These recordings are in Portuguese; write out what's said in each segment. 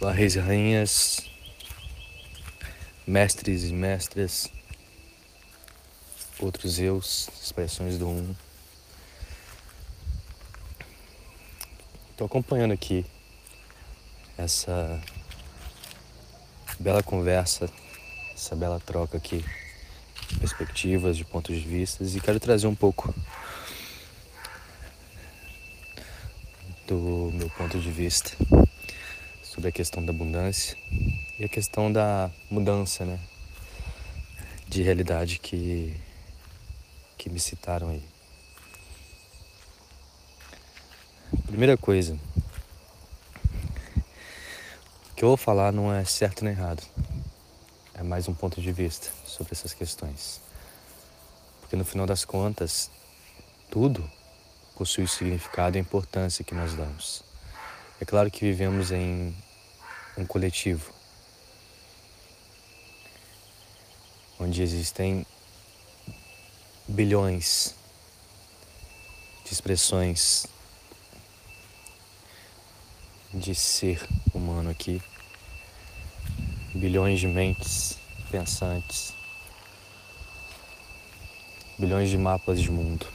Reis e rainhas, mestres e mestras, outros eus, expressões do um. Estou acompanhando aqui essa bela conversa, essa bela troca aqui de perspectivas, de pontos de vista e quero trazer um pouco do meu ponto de vista sobre a questão da abundância e a questão da mudança, né? De realidade que, que me citaram aí. Primeira coisa, o que eu vou falar não é certo nem errado. É mais um ponto de vista sobre essas questões. Porque no final das contas, tudo possui o significado e a importância que nós damos. É claro que vivemos em um coletivo, onde existem bilhões de expressões de ser humano aqui, bilhões de mentes pensantes, bilhões de mapas de mundo.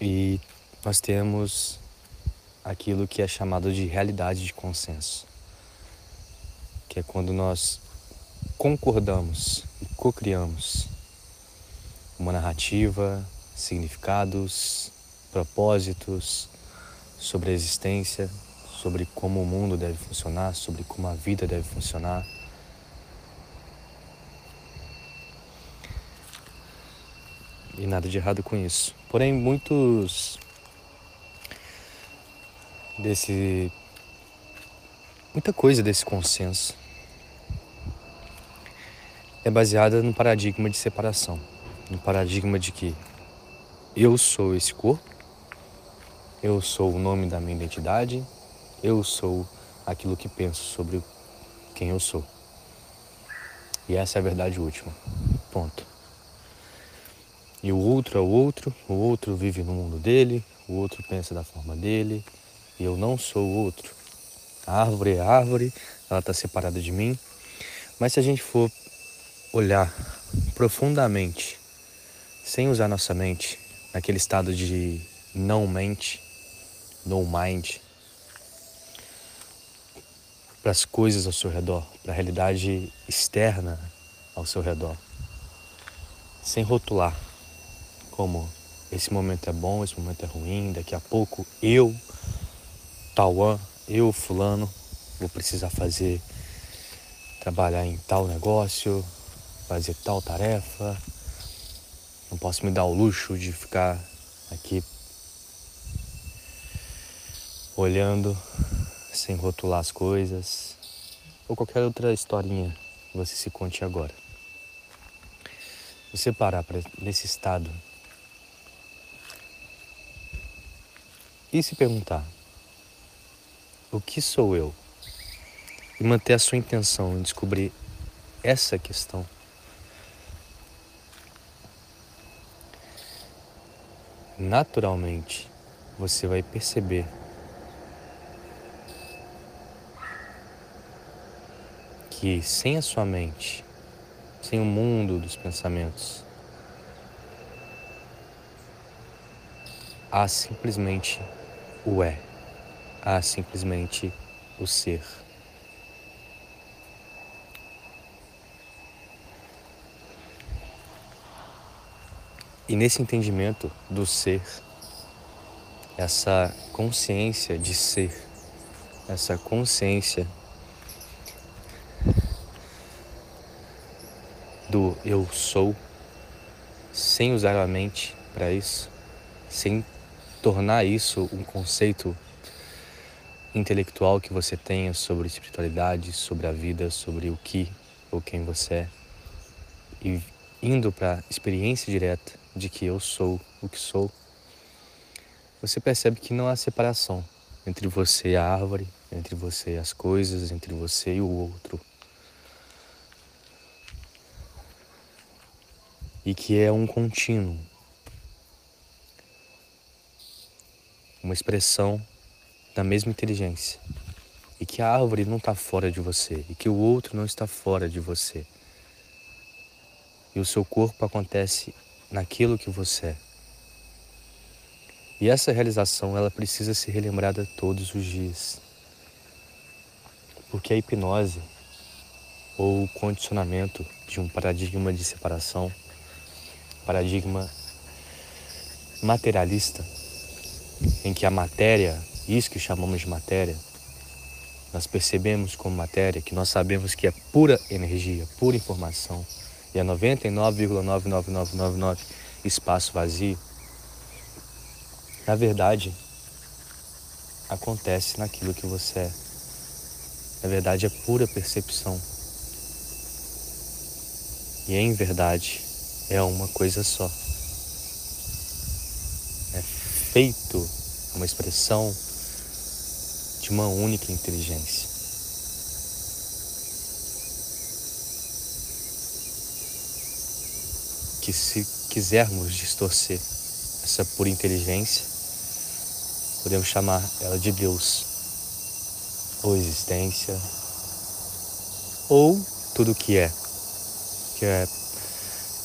E nós temos aquilo que é chamado de realidade de consenso, que é quando nós concordamos e co-criamos uma narrativa, significados, propósitos sobre a existência, sobre como o mundo deve funcionar, sobre como a vida deve funcionar. E nada de errado com isso. Porém, muitos desse muita coisa desse consenso é baseada no paradigma de separação, no paradigma de que eu sou esse corpo, eu sou o nome da minha identidade, eu sou aquilo que penso sobre quem eu sou. E essa é a verdade última. Ponto. E o outro é o outro, o outro vive no mundo dele, o outro pensa da forma dele, e eu não sou outro. A árvore é árvore, ela está separada de mim. Mas se a gente for olhar profundamente, sem usar nossa mente, naquele estado de não mente, no mind, para as coisas ao seu redor, para a realidade externa ao seu redor, sem rotular como esse momento é bom, esse momento é ruim, daqui a pouco eu Tauan, eu, fulano, vou precisar fazer, trabalhar em tal negócio, fazer tal tarefa. Não posso me dar o luxo de ficar aqui olhando sem rotular as coisas ou qualquer outra historinha que você se conte agora. Você parar pra, nesse estado e se perguntar o que sou eu? E manter a sua intenção em descobrir essa questão. Naturalmente, você vai perceber que sem a sua mente, sem o mundo dos pensamentos, há simplesmente o é a simplesmente o ser. E nesse entendimento do ser, essa consciência de ser, essa consciência do eu sou, sem usar a mente para isso, sem tornar isso um conceito intelectual que você tenha sobre espiritualidade, sobre a vida, sobre o que ou quem você é. E indo para a experiência direta de que eu sou o que sou, você percebe que não há separação entre você e a árvore, entre você e as coisas, entre você e o outro. E que é um contínuo. uma expressão da mesma inteligência. E que a árvore não está fora de você, e que o outro não está fora de você. E o seu corpo acontece naquilo que você é. E essa realização, ela precisa ser relembrada todos os dias. Porque a hipnose ou o condicionamento de um paradigma de separação, paradigma materialista, em que a matéria, isso que chamamos de matéria, nós percebemos como matéria, que nós sabemos que é pura energia, pura informação, e é 99,99999 espaço vazio. Na verdade, acontece naquilo que você é. Na verdade, é pura percepção. E em verdade, é uma coisa só. É feito uma expressão de uma única inteligência. Que se quisermos distorcer essa pura inteligência, podemos chamar ela de Deus, ou existência, ou tudo o que é, que é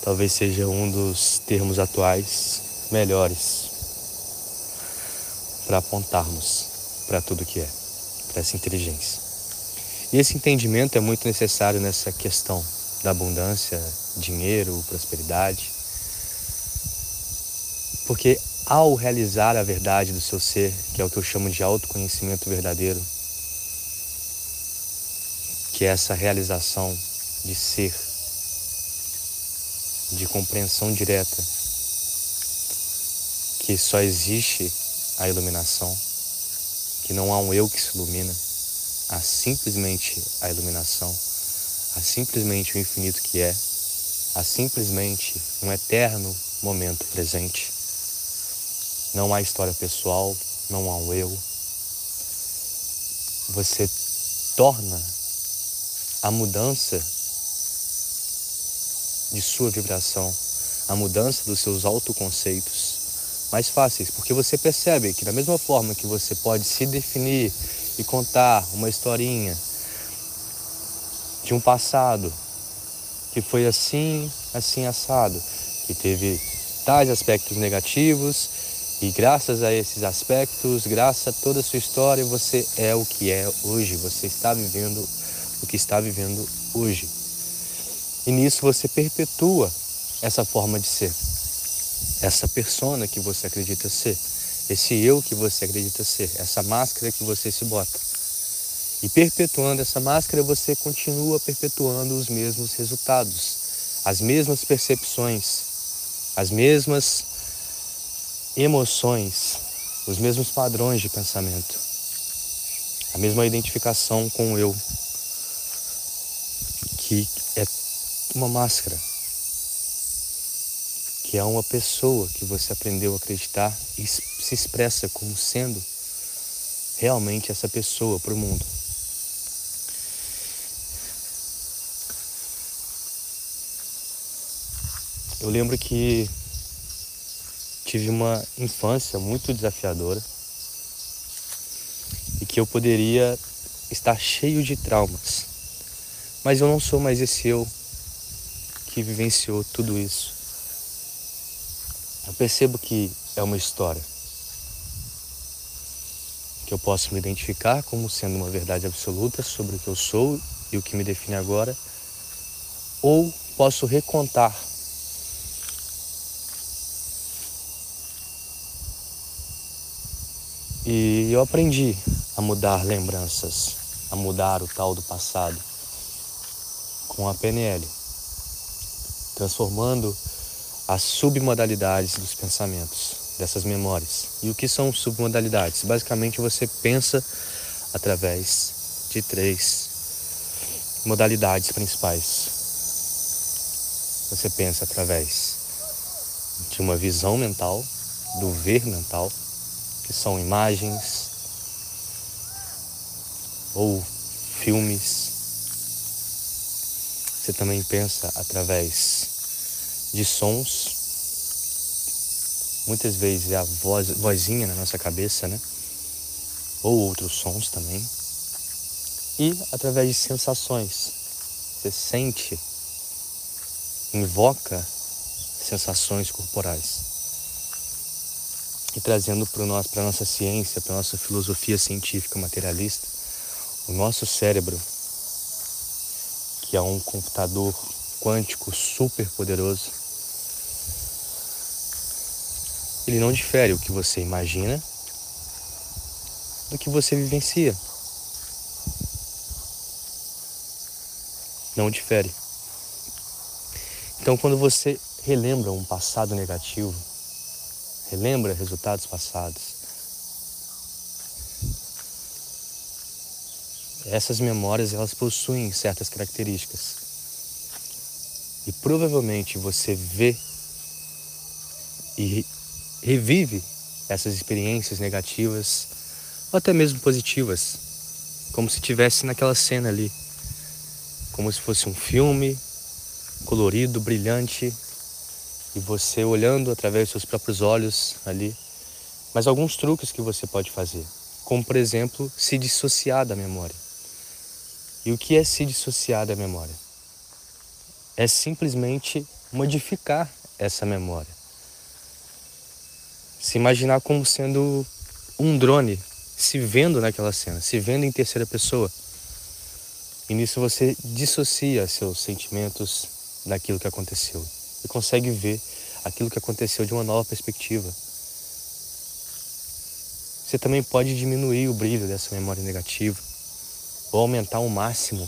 talvez seja um dos termos atuais melhores para apontarmos para tudo que é, para essa inteligência. E esse entendimento é muito necessário nessa questão da abundância, dinheiro, prosperidade. Porque ao realizar a verdade do seu ser, que é o que eu chamo de autoconhecimento verdadeiro, que é essa realização de ser, de compreensão direta, que só existe a iluminação, que não há um eu que se ilumina, há simplesmente a iluminação, há simplesmente o infinito que é, há simplesmente um eterno momento presente. Não há história pessoal, não há um eu. Você torna a mudança de sua vibração, a mudança dos seus autoconceitos, mais fáceis, porque você percebe que da mesma forma que você pode se definir e contar uma historinha de um passado que foi assim, assim assado, que teve tais aspectos negativos e graças a esses aspectos, graças a toda a sua história, você é o que é hoje, você está vivendo o que está vivendo hoje. E nisso você perpetua essa forma de ser essa persona que você acredita ser, esse eu que você acredita ser, essa máscara que você se bota. E perpetuando essa máscara, você continua perpetuando os mesmos resultados, as mesmas percepções, as mesmas emoções, os mesmos padrões de pensamento, a mesma identificação com o eu, que é uma máscara que é uma pessoa que você aprendeu a acreditar e se expressa como sendo realmente essa pessoa para o mundo. Eu lembro que tive uma infância muito desafiadora e que eu poderia estar cheio de traumas, mas eu não sou mais esse eu que vivenciou tudo isso. Eu percebo que é uma história. Que eu posso me identificar como sendo uma verdade absoluta sobre o que eu sou e o que me define agora, ou posso recontar E eu aprendi a mudar lembranças, a mudar o tal do passado com a PNL, transformando as submodalidades dos pensamentos, dessas memórias. E o que são submodalidades? Basicamente você pensa através de três modalidades principais. Você pensa através de uma visão mental, do ver mental, que são imagens ou filmes. Você também pensa através de sons, muitas vezes é a voz, vozinha na nossa cabeça, né? Ou outros sons também. E através de sensações. Você sente, invoca sensações corporais. E trazendo para a nossa ciência, para a nossa filosofia científica materialista, o nosso cérebro, que é um computador quântico super poderoso, ele não difere o que você imagina do que você vivencia. Não difere. Então, quando você relembra um passado negativo, relembra resultados passados, essas memórias elas possuem certas características. E provavelmente você vê e revive essas experiências negativas ou até mesmo positivas, como se tivesse naquela cena ali, como se fosse um filme colorido, brilhante, e você olhando através dos seus próprios olhos ali. Mas alguns truques que você pode fazer, como por exemplo, se dissociar da memória. E o que é se dissociar da memória? É simplesmente modificar essa memória se imaginar como sendo um drone se vendo naquela cena, se vendo em terceira pessoa. E nisso você dissocia seus sentimentos daquilo que aconteceu e consegue ver aquilo que aconteceu de uma nova perspectiva. Você também pode diminuir o brilho dessa memória negativa ou aumentar ao máximo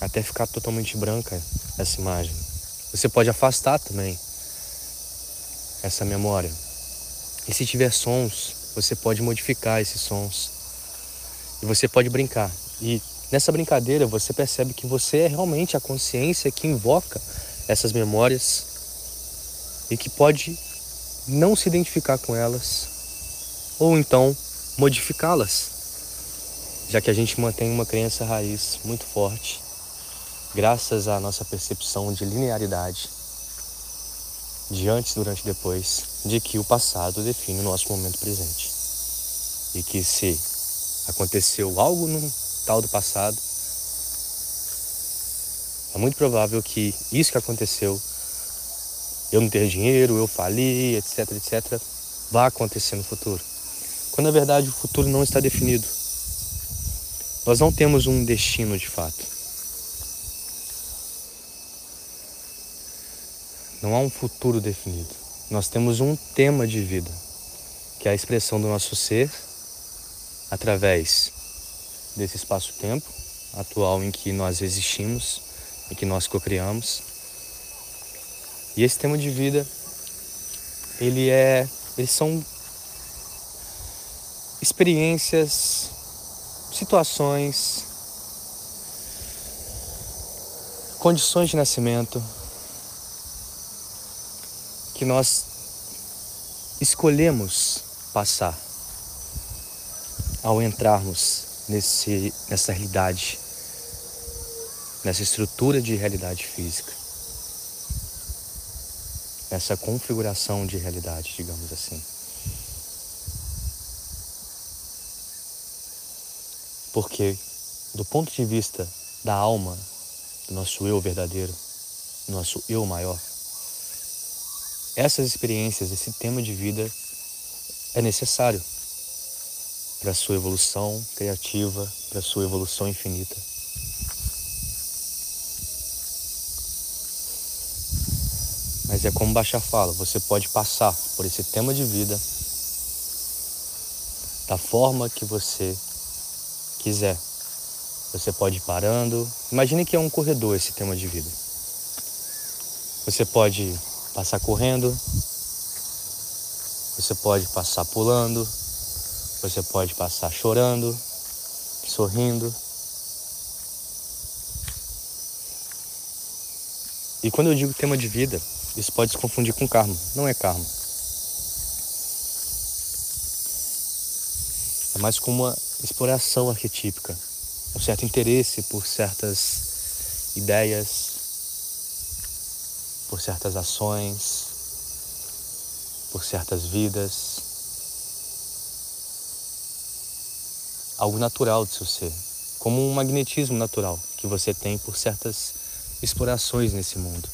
até ficar totalmente branca essa imagem. Você pode afastar também essa memória. E se tiver sons, você pode modificar esses sons. E você pode brincar. E nessa brincadeira você percebe que você é realmente a consciência que invoca essas memórias e que pode não se identificar com elas ou então modificá-las, já que a gente mantém uma crença raiz muito forte, graças à nossa percepção de linearidade de antes, durante e depois, de que o passado define o nosso momento presente. E que se aconteceu algo no tal do passado, é muito provável que isso que aconteceu, eu não ter dinheiro, eu falir, etc, etc, vá acontecer no futuro. Quando na verdade o futuro não está definido. Nós não temos um destino de fato. Não há um futuro definido. Nós temos um tema de vida, que é a expressão do nosso ser através desse espaço-tempo atual em que nós existimos e que nós cocriamos. E esse tema de vida, ele é, eles são experiências, situações, condições de nascimento, que nós escolhemos passar ao entrarmos nesse, nessa realidade, nessa estrutura de realidade física, nessa configuração de realidade, digamos assim. Porque, do ponto de vista da alma, do nosso eu verdadeiro, do nosso eu maior, essas experiências, esse tema de vida é necessário para a sua evolução criativa, para a sua evolução infinita. Mas é como Bachar fala, você pode passar por esse tema de vida da forma que você quiser. Você pode ir parando. Imagine que é um corredor esse tema de vida. Você pode passar correndo, você pode passar pulando, você pode passar chorando, sorrindo. E quando eu digo tema de vida, isso pode se confundir com karma. Não é karma. É mais como uma exploração arquetípica, um certo interesse por certas ideias, por certas ações, por certas vidas. Algo natural do seu ser, como um magnetismo natural que você tem por certas explorações nesse mundo.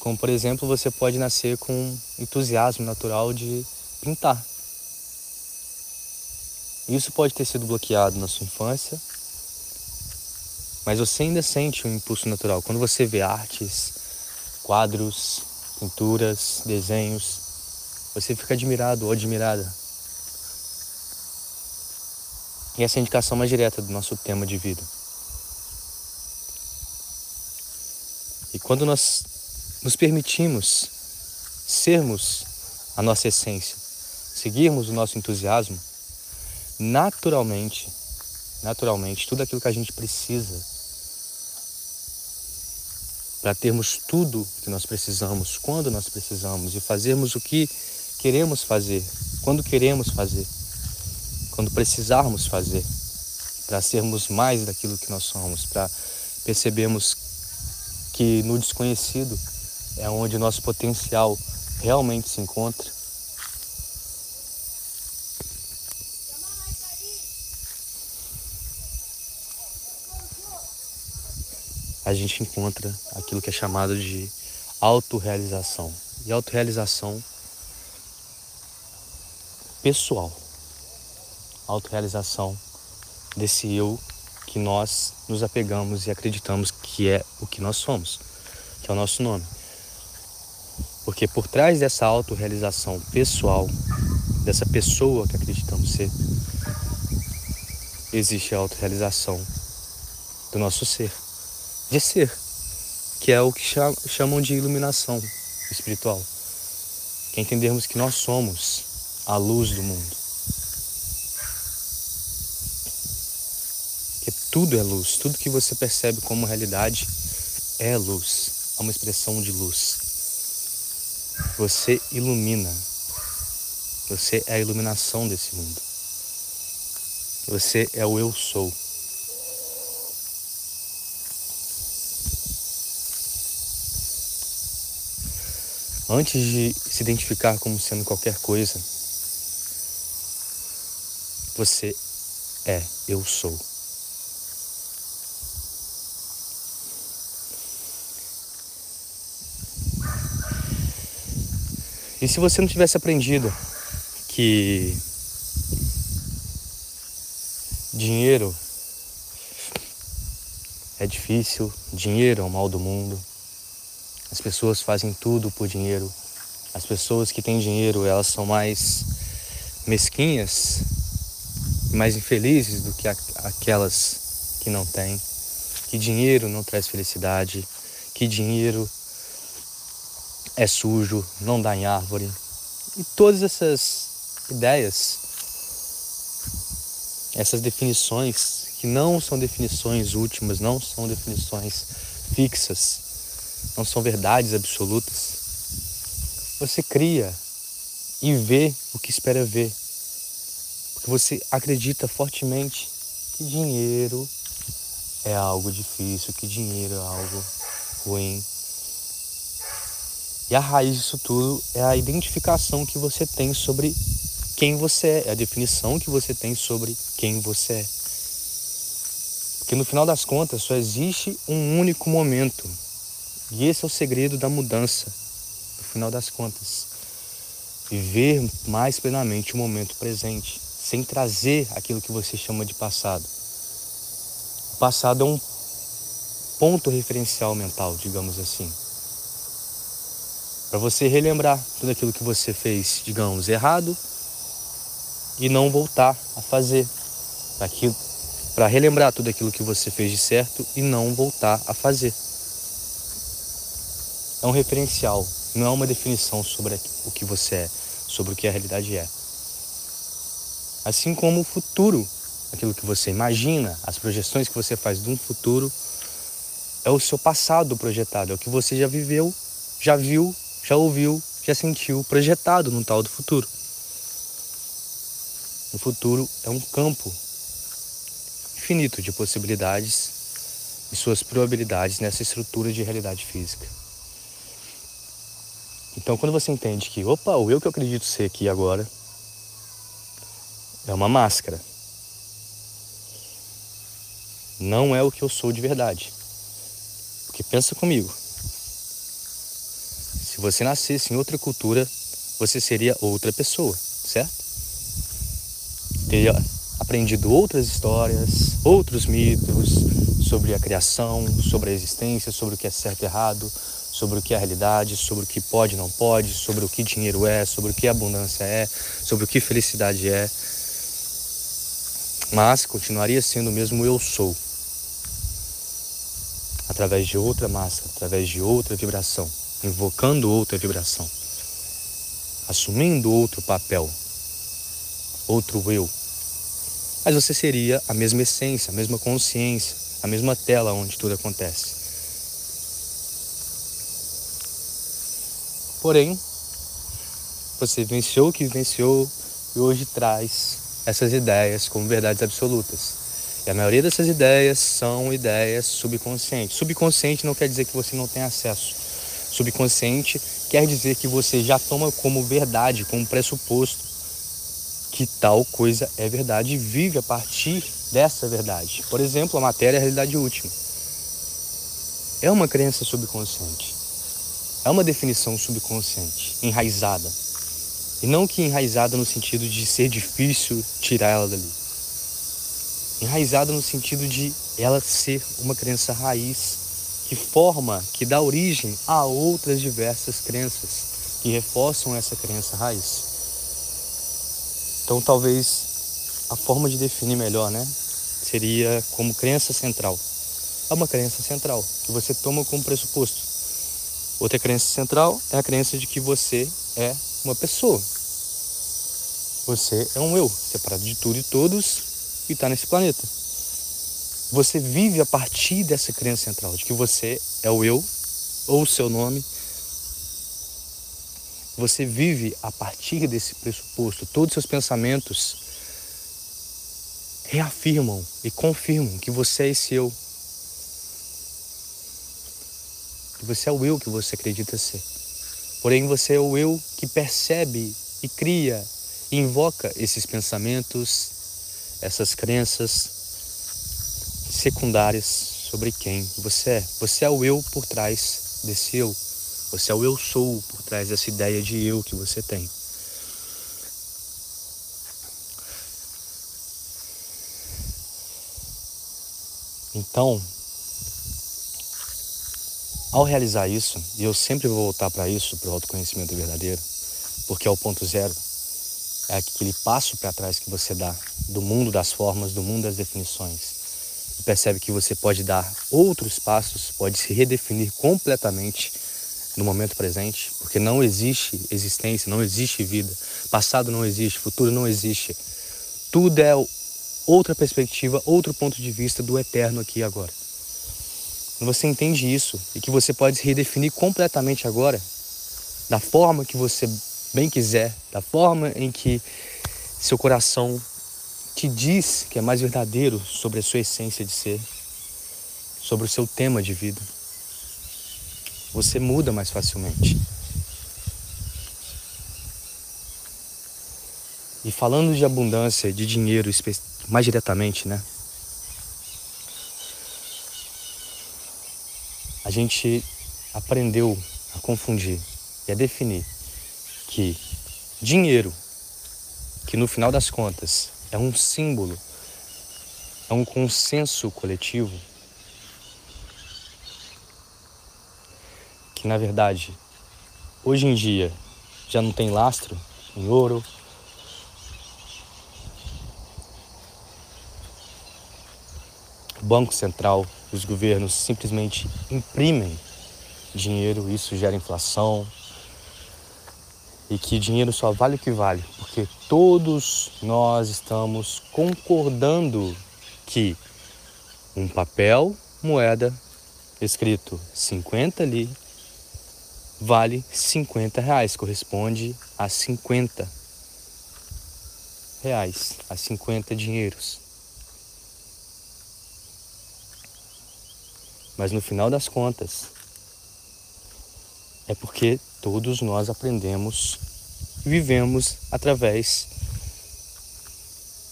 Como, por exemplo, você pode nascer com um entusiasmo natural de pintar. Isso pode ter sido bloqueado na sua infância, mas você ainda sente um impulso natural. Quando você vê artes, quadros, pinturas, desenhos, você fica admirado ou admirada. E essa é a indicação mais direta do nosso tema de vida. E quando nós nos permitimos sermos a nossa essência, seguirmos o nosso entusiasmo, naturalmente, naturalmente, tudo aquilo que a gente precisa para termos tudo que nós precisamos, quando nós precisamos e fazermos o que queremos fazer, quando queremos fazer, quando precisarmos fazer, para sermos mais daquilo que nós somos, para percebermos que no desconhecido é onde nosso potencial realmente se encontra. A gente encontra aquilo que é chamado de autorrealização. E autorrealização pessoal. Autorrealização desse eu que nós nos apegamos e acreditamos que é o que nós somos, que é o nosso nome. Porque por trás dessa autorrealização pessoal, dessa pessoa que acreditamos ser, existe a autorrealização do nosso ser, de ser, que é o que chamam de iluminação espiritual. Que é entendermos que nós somos a luz do mundo. Que tudo é luz, tudo que você percebe como realidade é luz, é uma expressão de luz. Você ilumina. Você é a iluminação desse mundo. Você é o eu sou. Antes de se identificar como sendo qualquer coisa, você é eu sou. E se você não tivesse aprendido que dinheiro é difícil, dinheiro é o mal do mundo, as pessoas fazem tudo por dinheiro, as pessoas que têm dinheiro elas são mais mesquinhas, mais infelizes do que aquelas que não têm, que dinheiro não traz felicidade, que dinheiro é sujo, não dá em árvore. E todas essas ideias, essas definições, que não são definições últimas, não são definições fixas, não são verdades absolutas. Você cria e vê o que espera ver. Porque você acredita fortemente que dinheiro é algo difícil, que dinheiro é algo ruim, e a raiz disso tudo é a identificação que você tem sobre quem você é, é a definição que você tem sobre quem você é. Porque no final das contas só existe um único momento. E esse é o segredo da mudança, no final das contas. Viver mais plenamente o momento presente, sem trazer aquilo que você chama de passado. O passado é um ponto referencial mental, digamos assim para você relembrar tudo aquilo que você fez, digamos, errado e não voltar a fazer. Para relembrar tudo aquilo que você fez de certo e não voltar a fazer. É um referencial, não é uma definição sobre o que você é, sobre o que a realidade é. Assim como o futuro, aquilo que você imagina, as projeções que você faz de um futuro, é o seu passado projetado, é o que você já viveu, já viu já ouviu, já sentiu projetado no tal do futuro. O futuro é um campo infinito de possibilidades e suas probabilidades nessa estrutura de realidade física. Então, quando você entende que, opa, o eu que eu acredito ser aqui agora é uma máscara, não é o que eu sou de verdade. Porque pensa comigo, se você nascesse em outra cultura, você seria outra pessoa, certo? Teria aprendido outras histórias, outros mitos sobre a criação, sobre a existência, sobre o que é certo e errado, sobre o que é a realidade, sobre o que pode e não pode, sobre o que dinheiro é, sobre o que abundância é, sobre o que felicidade é. Mas continuaria sendo o mesmo eu sou. Através de outra máscara, através de outra vibração, invocando outra vibração, assumindo outro papel, outro eu. Mas você seria a mesma essência, a mesma consciência, a mesma tela onde tudo acontece. Porém, você venceu o que venceu e hoje traz essas ideias como verdades absolutas. E a maioria dessas ideias são ideias subconscientes. Subconsciente não quer dizer que você não tem acesso. Subconsciente quer dizer que você já toma como verdade, como pressuposto, que tal coisa é verdade e vive a partir dessa verdade. Por exemplo, a matéria é a realidade última. É uma crença subconsciente. É uma definição subconsciente, enraizada. E não que enraizada no sentido de ser difícil tirar ela dali. Enraizada no sentido de ela ser uma crença raiz que forma, que dá origem a outras diversas crenças que reforçam essa crença raiz. Então, talvez a forma de definir melhor, né, seria como crença central. É uma crença central que você toma como pressuposto. Outra crença central é a crença de que você é uma pessoa. Você é um eu, separado de tudo e todos e está nesse planeta. Você vive a partir dessa crença central, de que você é o eu, ou o seu nome. Você vive a partir desse pressuposto. Todos os seus pensamentos reafirmam e confirmam que você é esse eu, que você é o eu que você acredita ser. Porém, você é o eu que percebe e cria e invoca esses pensamentos, essas crenças secundárias sobre quem você é. Você é o eu por trás desse eu. Você é o eu sou por trás dessa ideia de eu que você tem. Então, ao realizar isso, e eu sempre vou voltar para isso, para o autoconhecimento verdadeiro, porque é o ponto zero, é aquele passo para trás que você dá do mundo das formas, do mundo das definições. E percebe que você pode dar outros passos, pode se redefinir completamente no momento presente, porque não existe existência, não existe vida, passado não existe, futuro não existe. Tudo é outra perspectiva, outro ponto de vista do eterno aqui e agora. Quando você entende isso e que você pode se redefinir completamente agora, da forma que você bem quiser, da forma em que seu coração te diz que é mais verdadeiro sobre a sua essência de ser, sobre o seu tema de vida, você muda mais facilmente. E falando de abundância, de dinheiro mais diretamente, né? Gente aprendeu a confundir e a definir que dinheiro, que no final das contas é um símbolo, é um consenso coletivo, que na verdade hoje em dia já não tem lastro em ouro, Banco Central os governos simplesmente imprimem dinheiro, isso gera inflação. E que dinheiro só vale o que vale, porque todos nós estamos concordando que um papel, moeda, escrito 50 ali, vale 50 reais, corresponde a 50 reais, a 50 dinheiros. Mas no final das contas, é porque todos nós aprendemos e vivemos através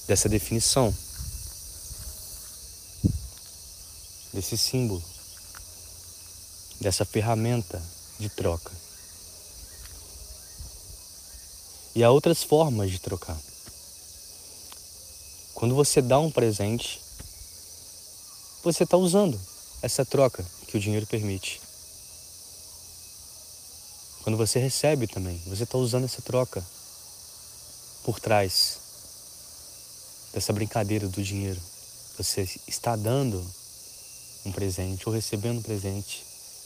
dessa definição, desse símbolo, dessa ferramenta de troca. E há outras formas de trocar. Quando você dá um presente, você está usando essa troca que o dinheiro permite. Quando você recebe também, você está usando essa troca por trás dessa brincadeira do dinheiro. Você está dando um presente ou recebendo um presente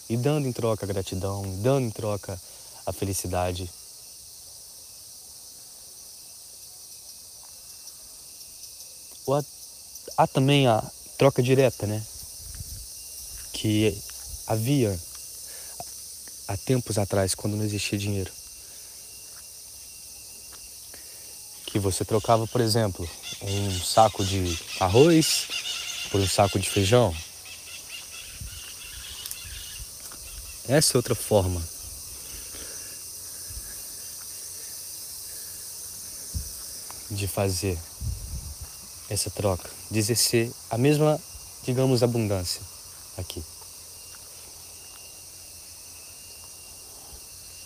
e dando em troca a gratidão, dando em troca a felicidade. Há também a troca direta, né? Que havia há tempos atrás, quando não existia dinheiro. Que você trocava, por exemplo, um saco de arroz por um saco de feijão. Essa é outra forma. De fazer essa troca, de exercer a mesma, digamos, abundância aqui.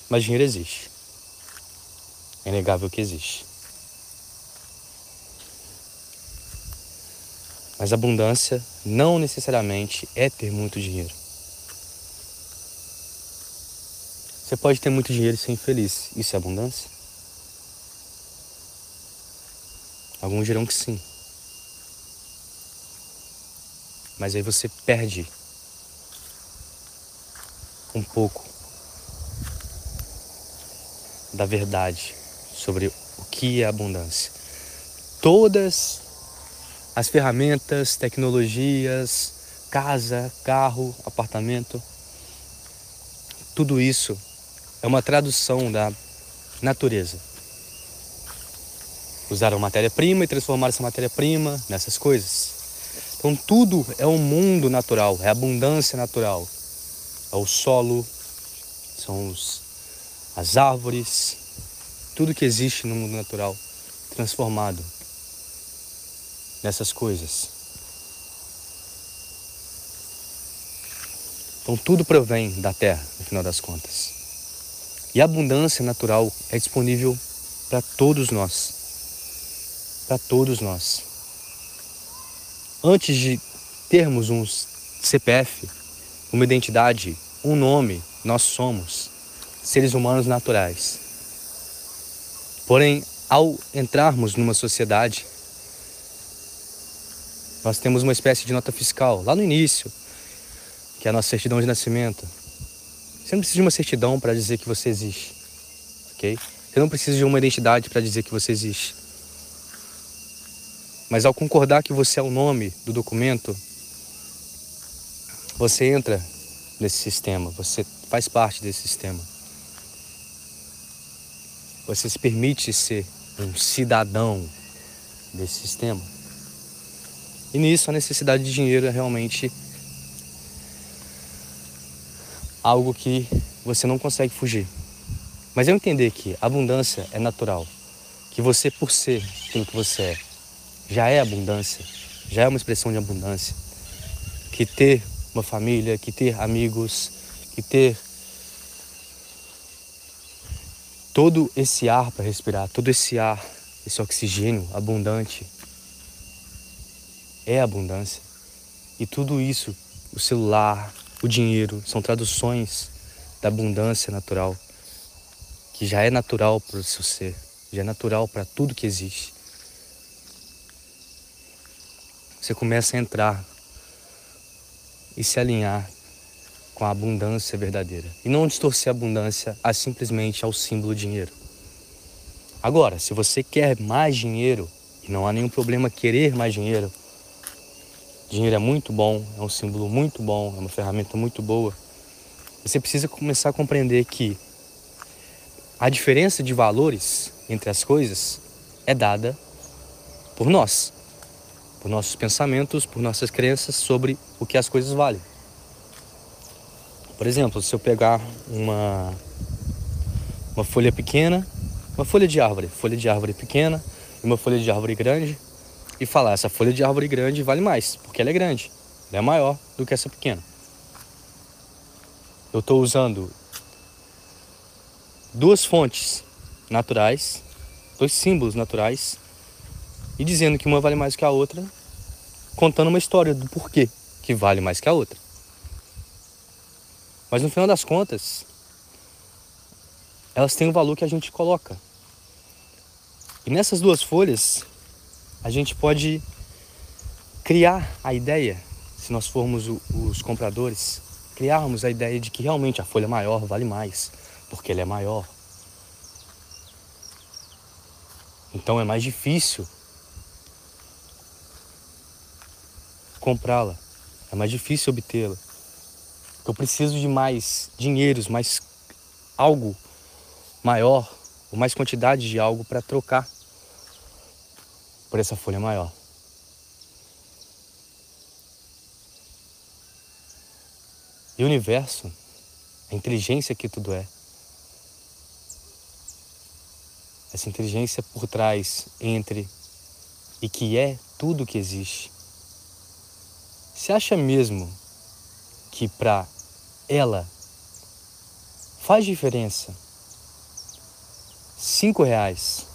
Mas dinheiro existe. É inegável que existe. Mas abundância não necessariamente é ter muito dinheiro. Você pode ter muito dinheiro e ser infeliz. Isso é abundância? Alguns dirão que sim. Mas aí você perde um pouco da verdade sobre o que é abundância. Todas as ferramentas, tecnologias, casa, carro, apartamento, tudo isso é uma tradução da natureza. Usaram matéria-prima e transformaram essa matéria-prima nessas coisas. Então tudo é um mundo natural, é abundância natural. É o solo, são os as árvores, tudo que existe no mundo natural transformado nessas coisas. Então tudo provém da terra, no final das contas. E a abundância natural é disponível para todos nós. Para todos nós. Antes de termos um CPF, uma identidade, um nome, nós somos seres humanos naturais. Porém, ao entrarmos numa sociedade, nós temos uma espécie de nota fiscal lá no início, que é a nossa certidão de nascimento. Você não precisa de uma certidão para dizer que você existe, ok? Você não precisa de uma identidade para dizer que você existe. Mas ao concordar que você é o nome do documento, você entra nesse sistema, você faz parte desse sistema. Você se permite ser um cidadão desse sistema. E nisso a necessidade de dinheiro é realmente algo que você não consegue fugir. Mas eu entender que abundância é natural, que você por ser aquilo que você é, já é abundância, já é uma expressão de abundância, que ter uma família, que ter amigos, que ter todo esse ar para respirar, todo esse ar, esse oxigênio abundante é abundância. E tudo isso, o celular, o dinheiro, são traduções da abundância natural, que já é natural para o seu ser, já é natural para tudo que existe. Você começa a entrar e se alinhar com a abundância verdadeira. E não distorcer a abundância a simplesmente ao símbolo dinheiro. Agora, se você quer mais dinheiro, e não há nenhum problema querer mais dinheiro, dinheiro é muito bom, é um símbolo muito bom, é uma ferramenta muito boa. Você precisa começar a compreender que a diferença de valores entre as coisas é dada por nós, por nossos pensamentos, por nossas crenças sobre o que as coisas valem. Por exemplo, se eu pegar uma uma folha pequena, uma folha de árvore, folha de árvore pequena e uma folha de árvore grande e falar essa folha de árvore grande vale mais, porque ela é grande, ela é maior do que essa pequena. Eu estou usando duas fontes naturais, dois símbolos naturais e dizendo que uma vale mais que a outra, contando uma história do porquê que vale mais que a outra. Mas no final das contas, elas têm o valor que a gente coloca. E nessas duas folhas, a gente pode criar a ideia, se nós formos os compradores, criarmos a ideia de que realmente a folha maior vale mais, porque ela é maior. Então é mais difícil comprá-la, é mais difícil obtê-la. Eu preciso de mais dinheiros, mais algo maior, ou mais quantidade de algo para trocar por essa folha maior. E o universo, a inteligência que tudo é, essa inteligência por trás, entre e que é tudo que existe. Você acha mesmo que para ela faz diferença cinco reais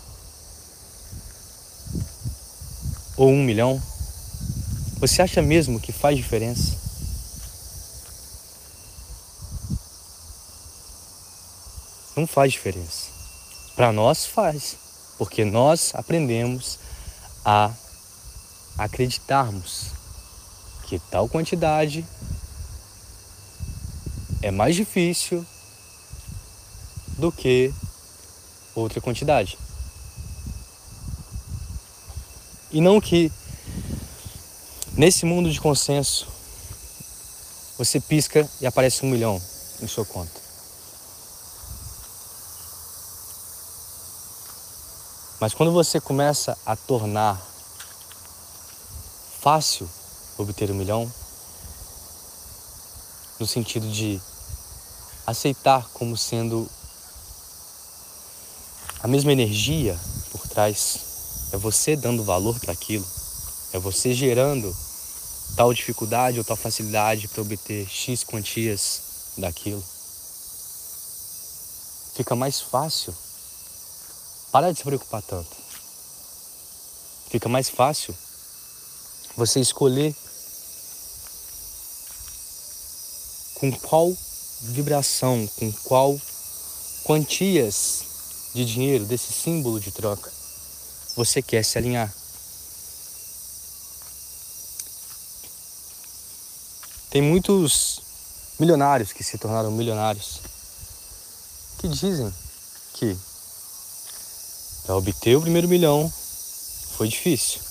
ou um milhão? Você acha mesmo que faz diferença? Não faz diferença. Para nós faz, porque nós aprendemos a acreditarmos que tal quantidade é mais difícil do que outra quantidade. E não que nesse mundo de consenso você pisca e aparece um milhão em sua conta. Mas quando você começa a tornar fácil obter um milhão, no sentido de aceitar como sendo a mesma energia por trás, é você dando valor para aquilo, é você gerando tal dificuldade ou tal facilidade para obter X quantias daquilo. Fica mais fácil para de se preocupar tanto. Fica mais fácil você escolher com qual vibração, com qual quantias de dinheiro desse símbolo de troca você quer se alinhar. Tem muitos milionários que se tornaram milionários que dizem que para obter o primeiro milhão foi difícil.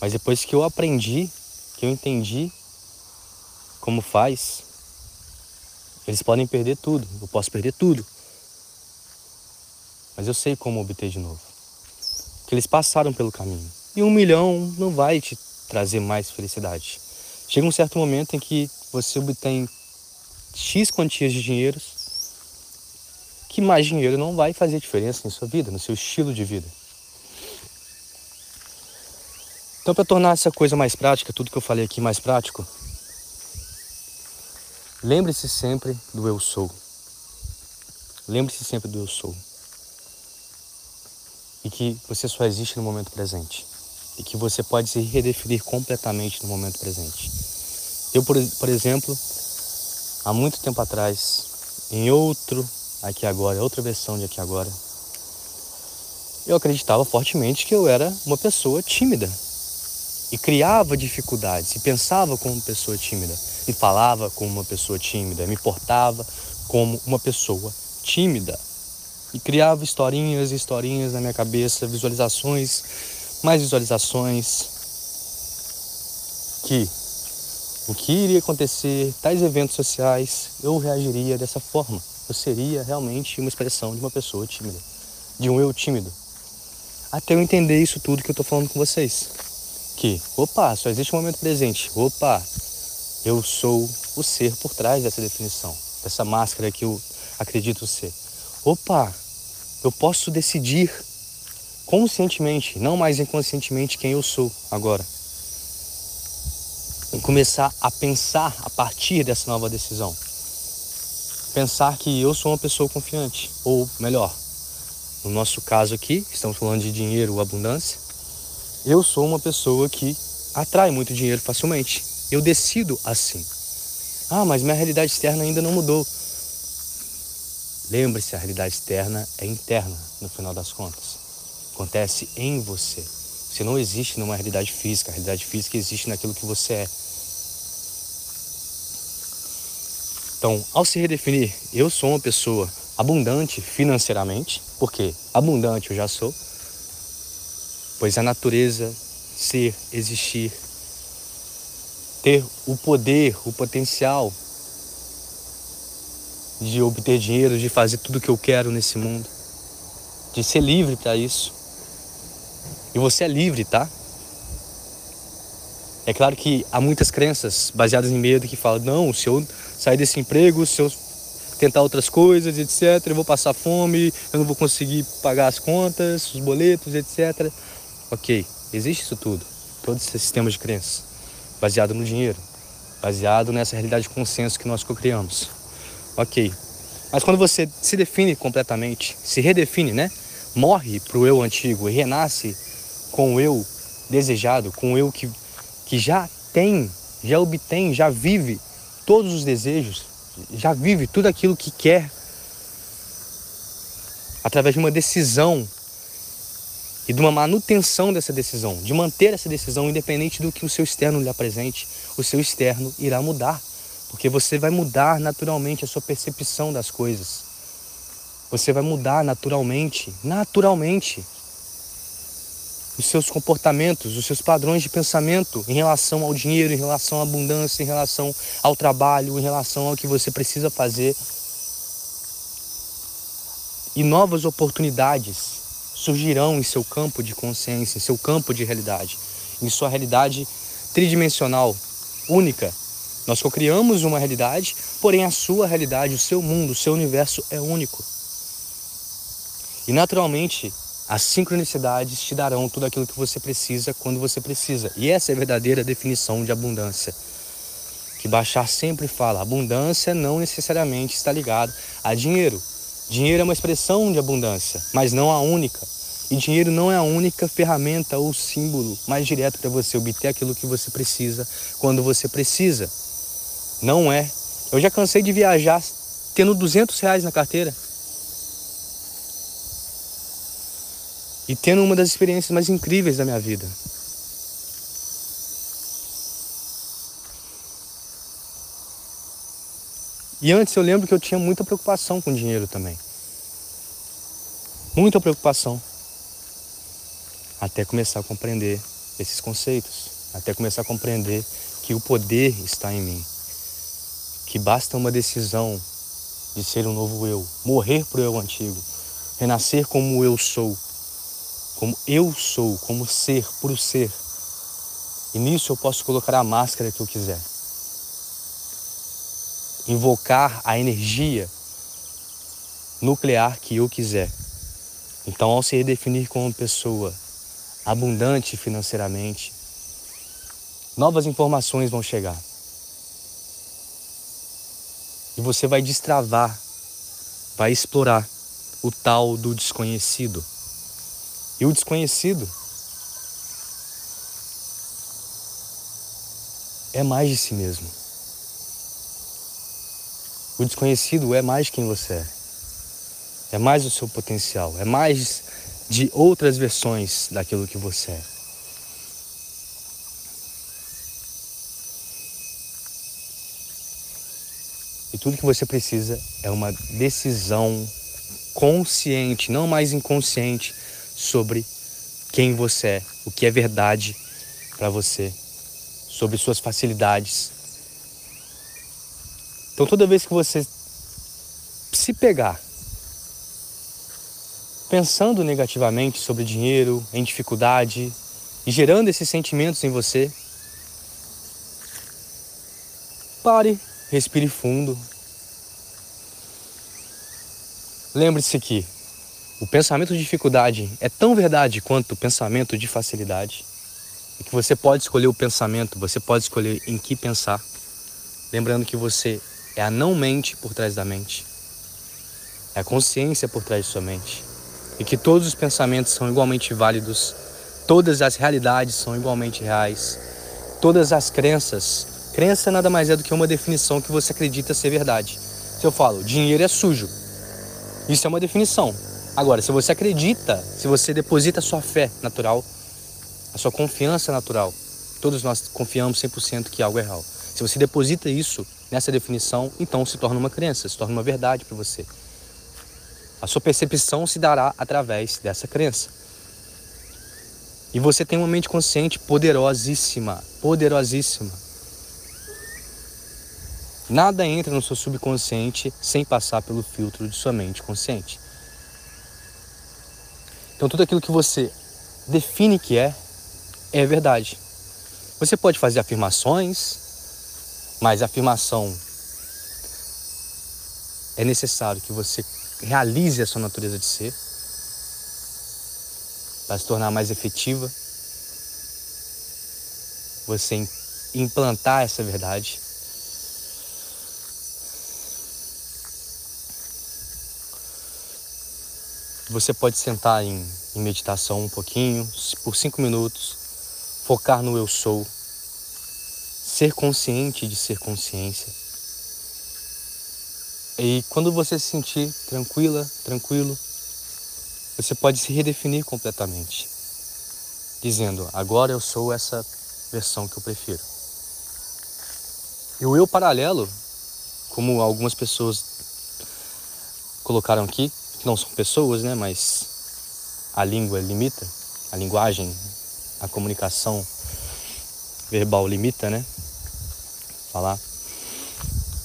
Mas depois que eu aprendi, que eu entendi como faz, eles podem perder tudo. Eu posso perder tudo. Mas eu sei como obter de novo. Porque eles passaram pelo caminho. E um milhão não vai te trazer mais felicidade. Chega um certo momento em que você obtém X quantias de dinheiros que mais dinheiro não vai fazer diferença em sua vida, no seu estilo de vida. Então, para tornar essa coisa mais prática, tudo que eu falei aqui mais prático, lembre-se sempre do eu sou. Lembre-se sempre do eu sou. E que você só existe no momento presente. E que você pode se redefinir completamente no momento presente. Eu, por, por exemplo, há muito tempo atrás, em outro aqui agora, outra versão de aqui agora. Eu acreditava fortemente que eu era uma pessoa tímida e criava dificuldades e pensava como pessoa tímida e falava como uma pessoa tímida, me portava como uma pessoa tímida e criava historinhas e historinhas na minha cabeça, visualizações, mais visualizações que o que iria acontecer, tais eventos sociais, eu reagiria dessa forma eu seria realmente uma expressão de uma pessoa tímida, de um eu tímido. Até eu entender isso tudo que eu estou falando com vocês. Que, opa, só existe um momento presente. Opa, eu sou o ser por trás dessa definição, dessa máscara que eu acredito ser. opa, eu posso decidir conscientemente, não mais inconscientemente, quem eu sou agora. E começar a pensar a partir dessa nova decisão. Pensar que eu sou uma pessoa confiante, ou melhor, no nosso caso aqui, estamos falando de dinheiro, abundância, eu sou uma pessoa que atrai muito dinheiro facilmente. Eu decido assim. Ah, mas minha realidade externa ainda não mudou. Lembre-se, a realidade externa é interna, no final das contas. Acontece em você. Você não existe numa realidade física. A realidade física existe naquilo que você é. Então, ao se redefinir, eu sou uma pessoa abundante financeiramente, porque abundante eu já sou, pois a natureza, ser, existir, ter o poder, o potencial de obter dinheiro, de fazer tudo o que eu quero nesse mundo, de ser livre para isso. E você é livre, tá? É claro que há muitas crenças baseadas em medo que falam: não, se eu sair desse emprego, se eu tentar outras coisas, etc., eu vou passar fome, eu não vou conseguir pagar as contas, os boletos, etc. Ok, existe isso tudo, todos esses sistemas de crença, baseado no dinheiro, baseado nessa realidade de consenso que nós co-criamos. Ok. Mas quando você se define completamente, se redefine, né? Morre para o eu antigo e renasce com o eu desejado, com o eu que, que já tem, já obtém, já vive todos os desejos, já vive tudo aquilo que quer através de uma decisão e de uma manutenção dessa decisão, de manter essa decisão independente do que o seu externo lhe apresente, o seu externo irá mudar. Porque você vai mudar naturalmente a sua percepção das coisas. Você vai mudar naturalmente, naturalmente, os seus comportamentos, os seus padrões de pensamento em relação ao dinheiro, em relação à abundância, em relação ao trabalho, em relação ao que você precisa fazer. E novas oportunidades surgirão em seu campo de consciência, em seu campo de realidade, em sua realidade tridimensional, única, nós co-criamos uma realidade, porém a sua realidade, o seu mundo, o seu universo é único. E naturalmente, as sincronicidades te darão tudo aquilo que você precisa quando você precisa. E essa é a verdadeira definição de abundância. Que Bachar sempre fala, abundância não necessariamente está ligado a dinheiro. Dinheiro é uma expressão de abundância, mas não a única. E dinheiro não é a única ferramenta ou símbolo mais direto para você obter aquilo que você precisa quando você precisa. Não é. Eu já cansei de viajar tendo 200 reais na carteira. E tendo uma das experiências mais incríveis da minha vida. E antes eu lembro que eu tinha muita preocupação com dinheiro também. Muita preocupação. Até começar a compreender esses conceitos. Até começar a compreender que o poder está em mim que basta uma decisão de ser um novo eu, morrer para o eu antigo, renascer como eu sou, como eu sou, como ser, puro ser. E nisso eu posso colocar a máscara que eu quiser. Invocar a energia nuclear que eu quiser. Então, ao se redefinir como pessoa abundante financeiramente, novas informações vão chegar. E você vai destravar, vai explorar o tal do desconhecido. E o desconhecido é mais de si mesmo. O desconhecido é mais quem você é. É mais o seu potencial, é mais de outras versões daquilo que você é. E tudo que você precisa é uma decisão consciente, não mais inconsciente, sobre quem você é, o que é verdade para você, sobre suas facilidades. Então, toda vez que você se pegar pensando negativamente sobre dinheiro, em dificuldade e gerando esses sentimentos em você, pare Respire fundo. lembre-se que o pensamento de dificuldade é tão verdade quanto o pensamento de facilidade. E que você pode escolher o pensamento, você pode escolher em que pensar. Lembrando que você é a não mente por trás da mente. É a consciência por trás de sua mente. E que todos os pensamentos são igualmente válidos, todas as realidades são igualmente reais, todas as crenças. Crença nada mais é do que uma definição que você acredita ser verdade. Se eu falo, dinheiro é sujo, isso é uma definição. Agora, se você acredita, se você deposita a sua fé natural, a sua confiança natural, todos nós confiamos 100% que algo é real. Se você deposita isso nessa definição, então se torna uma crença, se torna uma verdade para você. A sua percepção se dará através dessa crença. E você tem uma mente consciente poderosíssima, poderosíssima. Nada entra no seu subconsciente sem passar pelo filtro de sua mente consciente. Então tudo aquilo que você define que é, é verdade. Você pode fazer afirmações, mas a afirmação é necessário que você realize a sua natureza de ser para se tornar mais efetiva. Você implantar essa verdade. Você pode sentar em, em meditação um pouquinho, por cinco minutos, focar no eu sou, ser consciente de ser consciência. E quando você se sentir tranquila, tranquilo, você pode se redefinir completamente, dizendo: agora eu sou essa versão que eu prefiro. E o eu paralelo, como algumas pessoas colocaram aqui, que não são pessoas, né? Mas a língua limita, a linguagem, a comunicação verbal limita, né? Falar.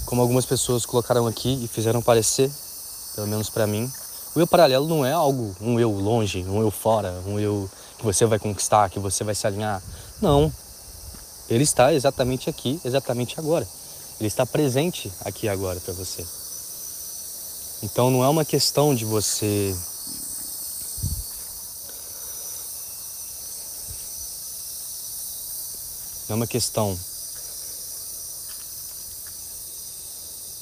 Como algumas pessoas colocaram aqui e fizeram parecer, pelo menos para mim, o eu paralelo não é algo, um eu longe, um eu fora, um eu que você vai conquistar, que você vai se alinhar. Não. Ele está exatamente aqui, exatamente agora. Ele está presente aqui agora para você. Então não é uma questão de você não é uma questão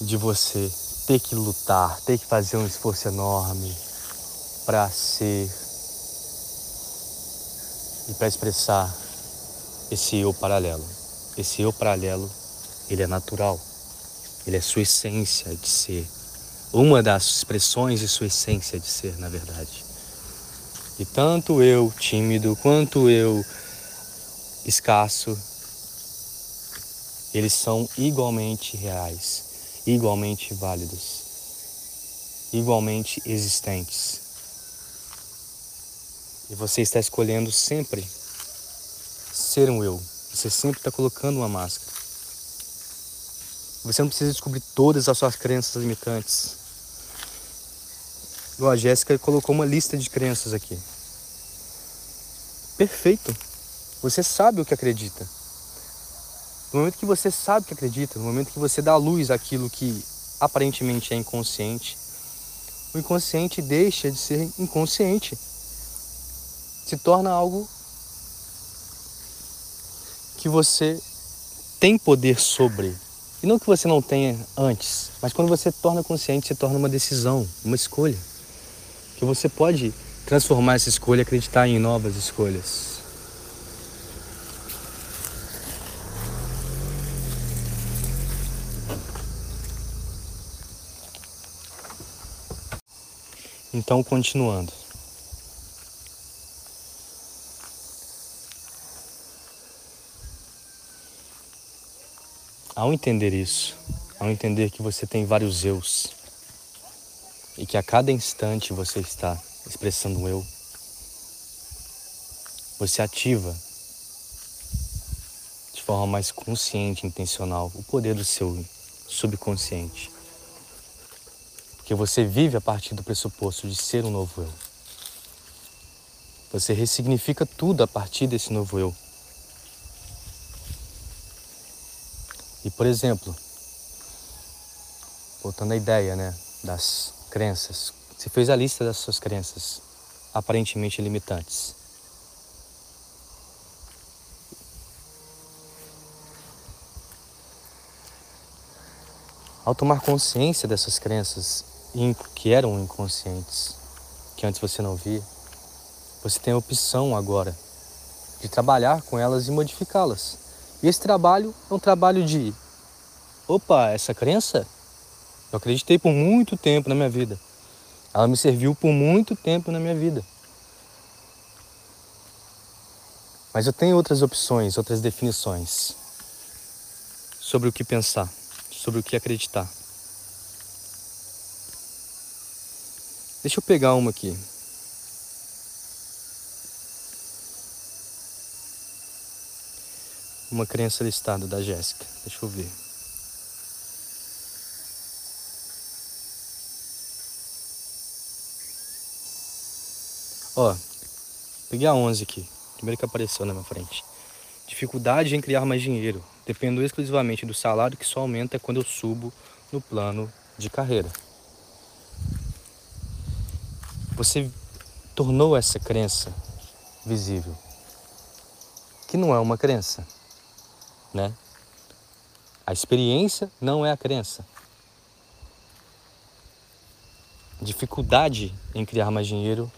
de você ter que lutar, ter que fazer um esforço enorme para ser e para expressar esse eu paralelo. Esse eu paralelo, ele é natural. Ele é sua essência de ser uma das expressões de sua essência de ser, na verdade. E tanto eu tímido quanto eu escasso, eles são igualmente reais, igualmente válidos, igualmente existentes. E você está escolhendo sempre ser um eu. Você sempre está colocando uma máscara. Você não precisa descobrir todas as suas crenças limitantes. Igual a Jéssica colocou uma lista de crenças aqui. Perfeito. Você sabe o que acredita. No momento que você sabe que acredita, no momento que você dá luz àquilo que aparentemente é inconsciente, o inconsciente deixa de ser inconsciente. Se torna algo que você tem poder sobre. E não que você não tenha antes, mas quando você torna consciente, se torna uma decisão, uma escolha que você pode transformar essa escolha e acreditar em novas escolhas. Então, continuando. Ao entender isso, ao entender que você tem vários eus, e que a cada instante você está expressando um eu, você ativa de forma mais consciente, intencional, o poder do seu subconsciente. Porque você vive a partir do pressuposto de ser um novo eu. Você ressignifica tudo a partir desse novo eu. E por exemplo, voltando à ideia, né, das crenças, Você fez a lista das suas crenças aparentemente limitantes. Ao tomar consciência dessas crenças que eram inconscientes, que antes você não via, você tem a opção agora de trabalhar com elas e modificá-las. E esse trabalho é um trabalho de: opa, essa crença eu acreditei por muito tempo na minha vida. Ela me serviu por muito tempo na minha vida. Mas eu tenho outras opções, outras definições sobre o que pensar, sobre o que acreditar. Deixa eu pegar uma aqui. Uma crença listada da Jéssica. Deixa eu ver. Ó, peguei a 11 aqui. Primeiro que apareceu na minha frente. Dificuldade em criar mais dinheiro. Dependo exclusivamente do salário que só aumenta quando eu subo no plano de carreira. Você tornou essa crença visível. Que não é uma crença, né? A experiência não é a crença. Dificuldade em criar mais dinheiro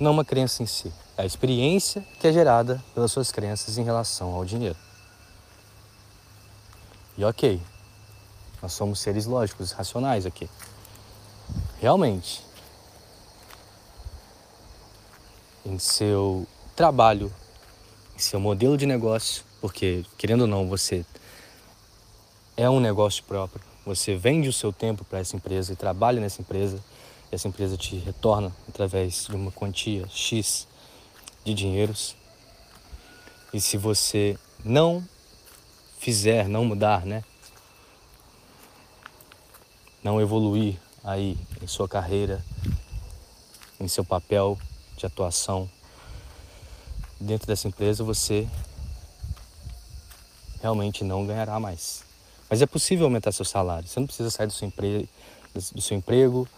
não é uma crença em si, é a experiência que é gerada pelas suas crenças em relação ao dinheiro. E ok, nós somos seres lógicos, racionais aqui realmente em seu trabalho, em seu modelo de negócio, porque querendo ou não, você é um negócio próprio, você vende o seu tempo para essa empresa e trabalha nessa empresa, e essa empresa te retorna através de uma quantia X de dinheiros. E se você não fizer, não mudar, né? Não evoluir aí em sua carreira, em seu papel de atuação dentro dessa empresa, você realmente não ganhará mais. Mas é possível aumentar seu salário. Você não precisa sair do seu, do seu emprego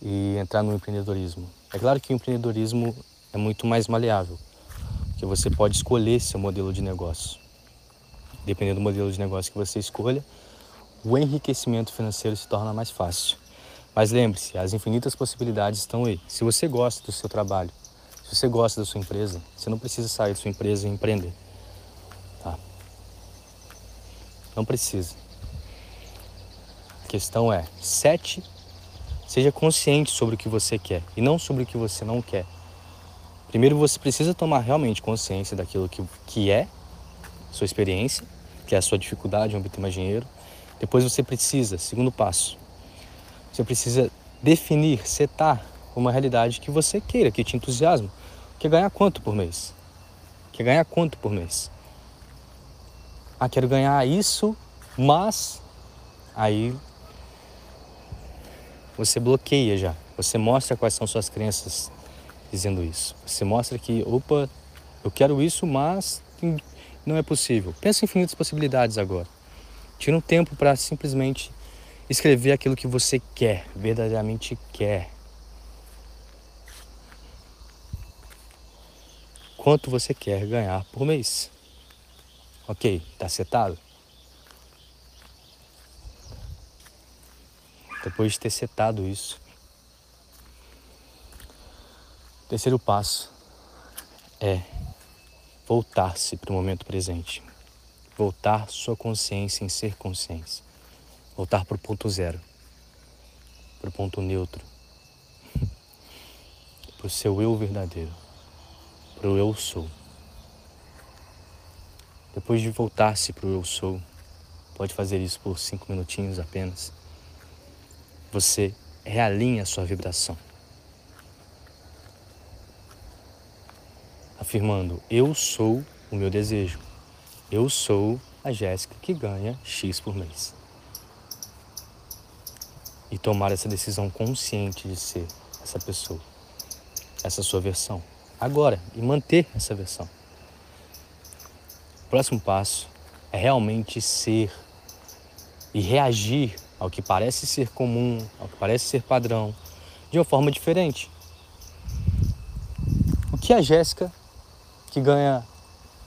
e entrar no empreendedorismo. É claro que o empreendedorismo é muito mais maleável, porque você pode escolher seu modelo de negócio. Dependendo do modelo de negócio que você escolha, o enriquecimento financeiro se torna mais fácil. Mas lembre-se, as infinitas possibilidades estão aí. Se você gosta do seu trabalho, se você gosta da sua empresa, você não precisa sair da sua empresa e empreender. Tá? Não precisa. A questão é, sete, seja consciente sobre o que você quer e não sobre o que você não quer. Primeiro você precisa tomar realmente consciência daquilo que, que é sua experiência, que é a sua dificuldade em obter mais dinheiro. Depois você precisa, segundo passo, você precisa definir, setar uma realidade que você queira, que te entusiasme. Quer ganhar quanto por mês? Quer ganhar quanto por mês? Ah, quero ganhar isso, mas aí você bloqueia já. Você mostra quais são suas crenças dizendo isso. Você mostra que, opa, eu quero isso, mas não é possível. Pensa em infinitas possibilidades agora. Tira um tempo para simplesmente escrever aquilo que você quer, verdadeiramente quer. Quanto você quer ganhar por mês? Ok, está setado? Depois de ter setado isso, terceiro passo é voltar-se para o momento presente. Voltar sua consciência em ser consciência voltar para o ponto zero, para o ponto neutro, para o seu eu verdadeiro, para o eu sou. Depois de voltar-se para o eu sou, pode fazer isso por cinco minutinhos apenas. Você realinha a sua vibração. Afirmando: Eu sou o meu desejo. Eu sou a Jéssica que ganha X por mês e tomar essa decisão consciente de ser essa pessoa, essa sua versão, agora e manter essa versão. O próximo passo é realmente ser e reagir ao que parece ser comum, ao que parece ser padrão, de uma forma diferente. O que a Jéssica, que ganha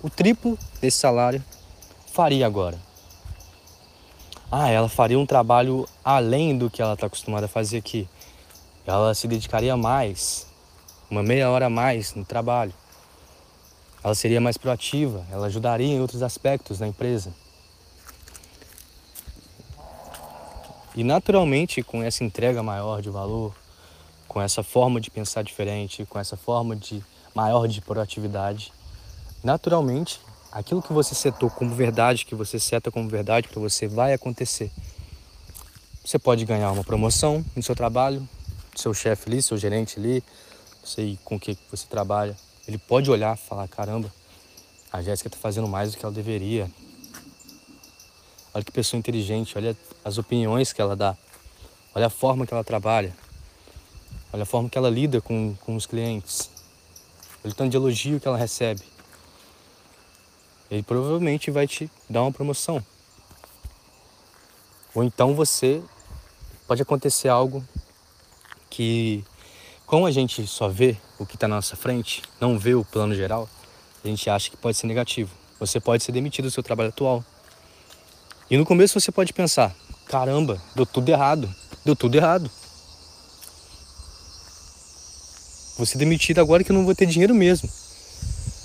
o triplo desse salário, faria agora? Ah, ela faria um trabalho além do que ela está acostumada a fazer aqui. Ela se dedicaria mais, uma meia hora a mais no trabalho. Ela seria mais proativa, ela ajudaria em outros aspectos da empresa. E naturalmente, com essa entrega maior de valor, com essa forma de pensar diferente, com essa forma de maior de proatividade, naturalmente, aquilo que você setou como verdade, que você seta como verdade para você, vai acontecer. Você pode ganhar uma promoção no seu trabalho, seu chefe ali, seu gerente ali, sei com o que você trabalha. Ele pode olhar e falar: caramba, a Jéssica está fazendo mais do que ela deveria. Olha que pessoa inteligente, olha as opiniões que ela dá, olha a forma que ela trabalha, olha a forma que ela lida com, com os clientes, olha o tanto de elogio que ela recebe. Ele provavelmente vai te dar uma promoção. Ou então você pode acontecer algo que, como a gente só vê o que está na nossa frente, não vê o plano geral, a gente acha que pode ser negativo. Você pode ser demitido do seu trabalho atual. E no começo você pode pensar: caramba, deu tudo errado, deu tudo errado. Vou ser demitido agora que eu não vou ter dinheiro mesmo.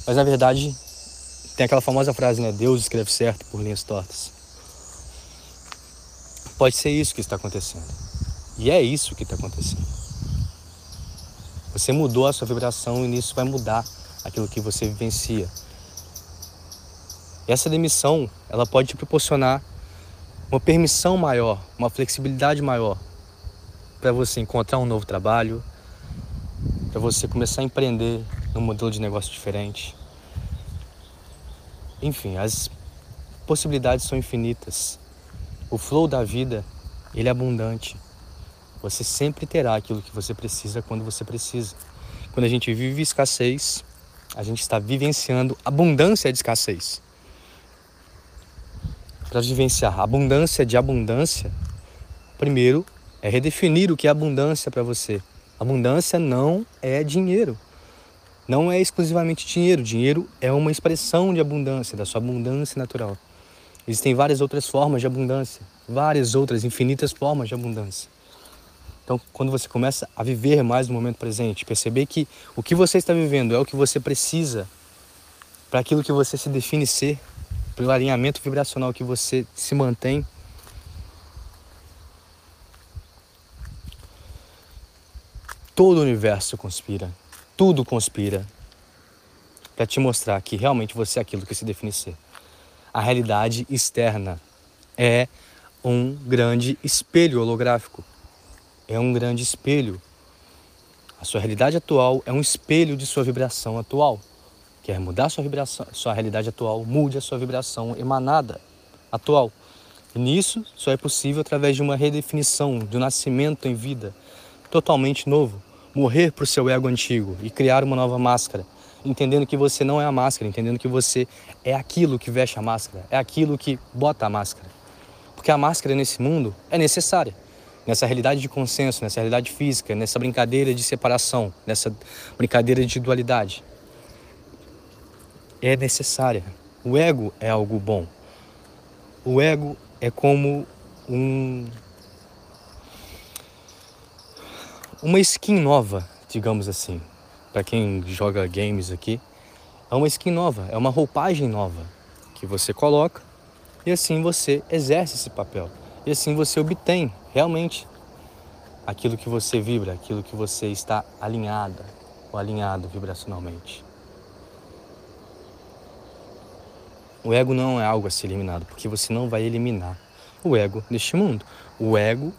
Mas na verdade, tem aquela famosa frase, né? Deus escreve certo por linhas tortas. Pode ser isso que está acontecendo. E é isso que está acontecendo. Você mudou a sua vibração e nisso vai mudar aquilo que você vivencia. E essa demissão, ela pode te proporcionar uma permissão maior, uma flexibilidade maior para você encontrar um novo trabalho, para você começar a empreender num modelo de negócio diferente. Enfim, as possibilidades são infinitas. O flow da vida, ele é abundante. Você sempre terá aquilo que você precisa quando você precisa. Quando a gente vive escassez, a gente está vivenciando abundância de escassez para vivenciar abundância de abundância, primeiro é redefinir o que é abundância para você. Abundância não é dinheiro. Não é exclusivamente dinheiro. Dinheiro é uma expressão de abundância, da sua abundância natural. Existem várias outras formas de abundância, várias outras infinitas formas de abundância. Então, quando você começa a viver mais no momento presente, perceber que o que você está vivendo é o que você precisa para aquilo que você se define ser, pelo alinhamento vibracional que você se mantém. Todo o universo conspira, tudo conspira para te mostrar que realmente você é aquilo que se define ser. A realidade externa é um grande espelho holográfico. É um grande espelho. A sua realidade atual é um espelho de sua vibração atual. Quer mudar sua vibração, sua realidade atual, mude a sua vibração emanada atual. E nisso só é possível através de uma redefinição, de um nascimento em vida totalmente novo. Morrer para o seu ego antigo e criar uma nova máscara, entendendo que você não é a máscara, entendendo que você é aquilo que veste a máscara, é aquilo que bota a máscara. Porque a máscara nesse mundo é necessária. Nessa realidade de consenso, nessa realidade física, nessa brincadeira de separação, nessa brincadeira de dualidade é necessária. O ego é algo bom. O ego é como um uma skin nova, digamos assim. Para quem joga games aqui, é uma skin nova, é uma roupagem nova que você coloca e assim você exerce esse papel. E assim você obtém realmente aquilo que você vibra, aquilo que você está alinhada ou alinhado vibracionalmente. O ego não é algo a ser eliminado, porque você não vai eliminar o ego neste mundo. O ego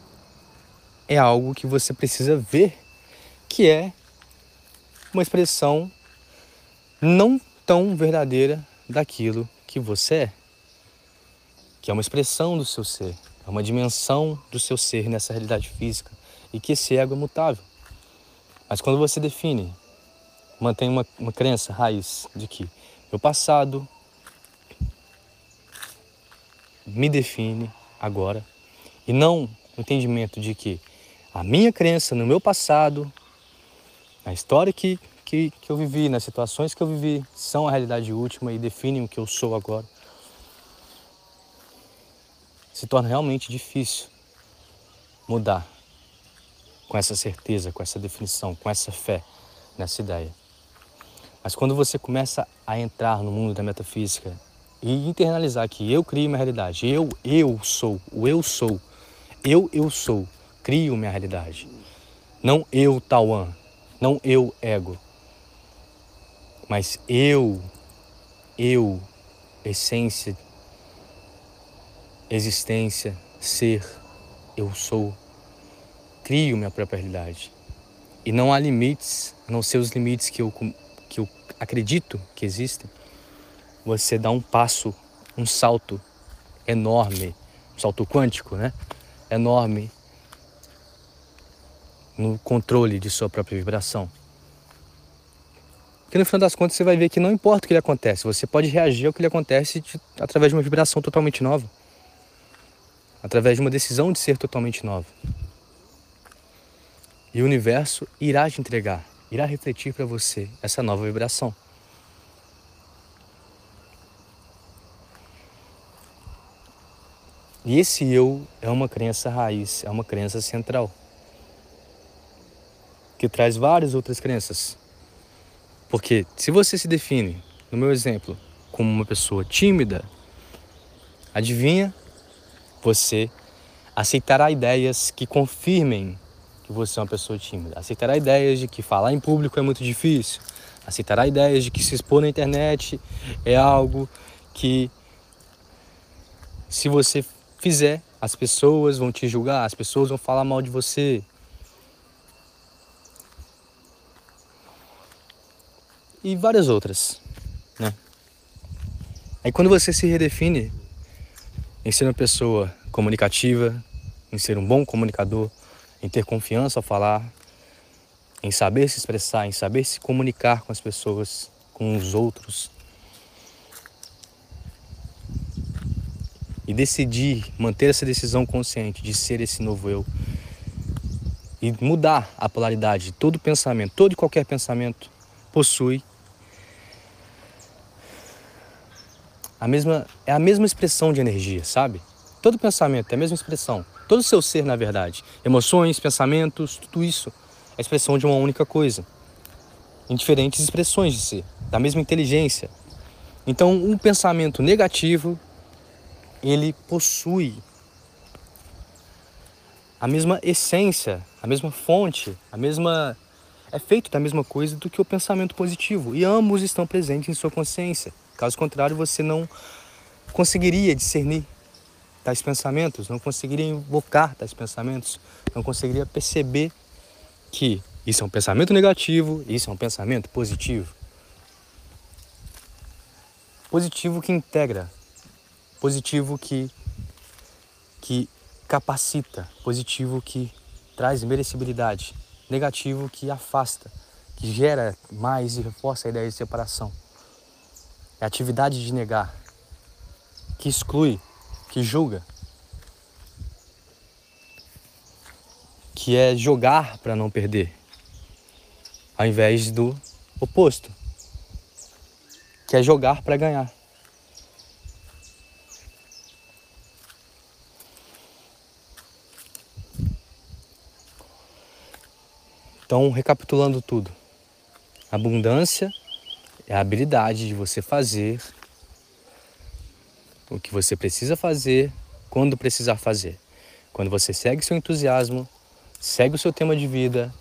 é algo que você precisa ver, que é uma expressão não tão verdadeira daquilo que você é, que é uma expressão do seu ser, é uma dimensão do seu ser nessa realidade física e que esse ego é mutável. Mas quando você define, mantém uma, uma crença raiz de que meu passado, me define agora E não o entendimento de que a minha crença no meu passado, na história que, que, que eu vivi, nas situações que eu vivi, são a realidade última e definem o que eu sou agora. Se torna realmente difícil mudar com essa certeza, com essa definição, com essa fé nessa ideia. Mas quando você começa a entrar no mundo da metafísica e internalizar que eu crio minha realidade, eu, eu sou, o eu sou, eu, eu sou, crio minha realidade. Não eu, Tauan, não eu, ego, mas eu, eu, essência, existência, ser, eu sou, crio minha própria realidade. E não há limites, a não ser os limites que eu, que eu acredito que existem, você dá um passo, um salto enorme, um salto quântico, né? Enorme no controle de sua própria vibração. Porque no final das contas você vai ver que não importa o que lhe acontece, você pode reagir ao que lhe acontece de, através de uma vibração totalmente nova. Através de uma decisão de ser totalmente nova. E o universo irá te entregar, irá refletir para você essa nova vibração. E esse eu é uma crença raiz, é uma crença central, que traz várias outras crenças. Porque se você se define, no meu exemplo, como uma pessoa tímida, adivinha, você aceitará ideias que confirmem que você é uma pessoa tímida. Aceitará ideias de que falar em público é muito difícil. Aceitará ideias de que se expor na internet é algo que, se você fizer, as pessoas vão te julgar, as pessoas vão falar mal de você. E várias outras, né? Aí quando você se redefine em ser uma pessoa comunicativa, em ser um bom comunicador, em ter confiança ao falar, em saber se expressar, em saber se comunicar com as pessoas, com os outros, e decidir manter essa decisão consciente de ser esse novo eu e mudar a polaridade, todo pensamento, todo e qualquer pensamento possui a mesma é a mesma expressão de energia, sabe? Todo pensamento é a mesma expressão, todo o seu ser, na verdade, emoções, pensamentos, tudo isso é a expressão de uma única coisa, em diferentes expressões de ser, da mesma inteligência. Então, um pensamento negativo ele possui a mesma essência, a mesma fonte, a mesma é feito da mesma coisa do que o pensamento positivo e ambos estão presentes em sua consciência. Caso contrário, você não conseguiria discernir tais pensamentos, não conseguiria invocar tais pensamentos, não conseguiria perceber que isso é um pensamento negativo, isso é um pensamento positivo. Positivo que integra, positivo que, que capacita, positivo que traz merecibilidade, negativo que afasta, que gera mais e reforça a ideia de separação. É a atividade de negar, que exclui, que julga, que é jogar para não perder, ao invés do oposto, que é jogar para ganhar. Então, recapitulando tudo, abundância é a habilidade de você fazer o que você precisa fazer quando precisar fazer. Quando você segue seu entusiasmo, segue o seu tema de vida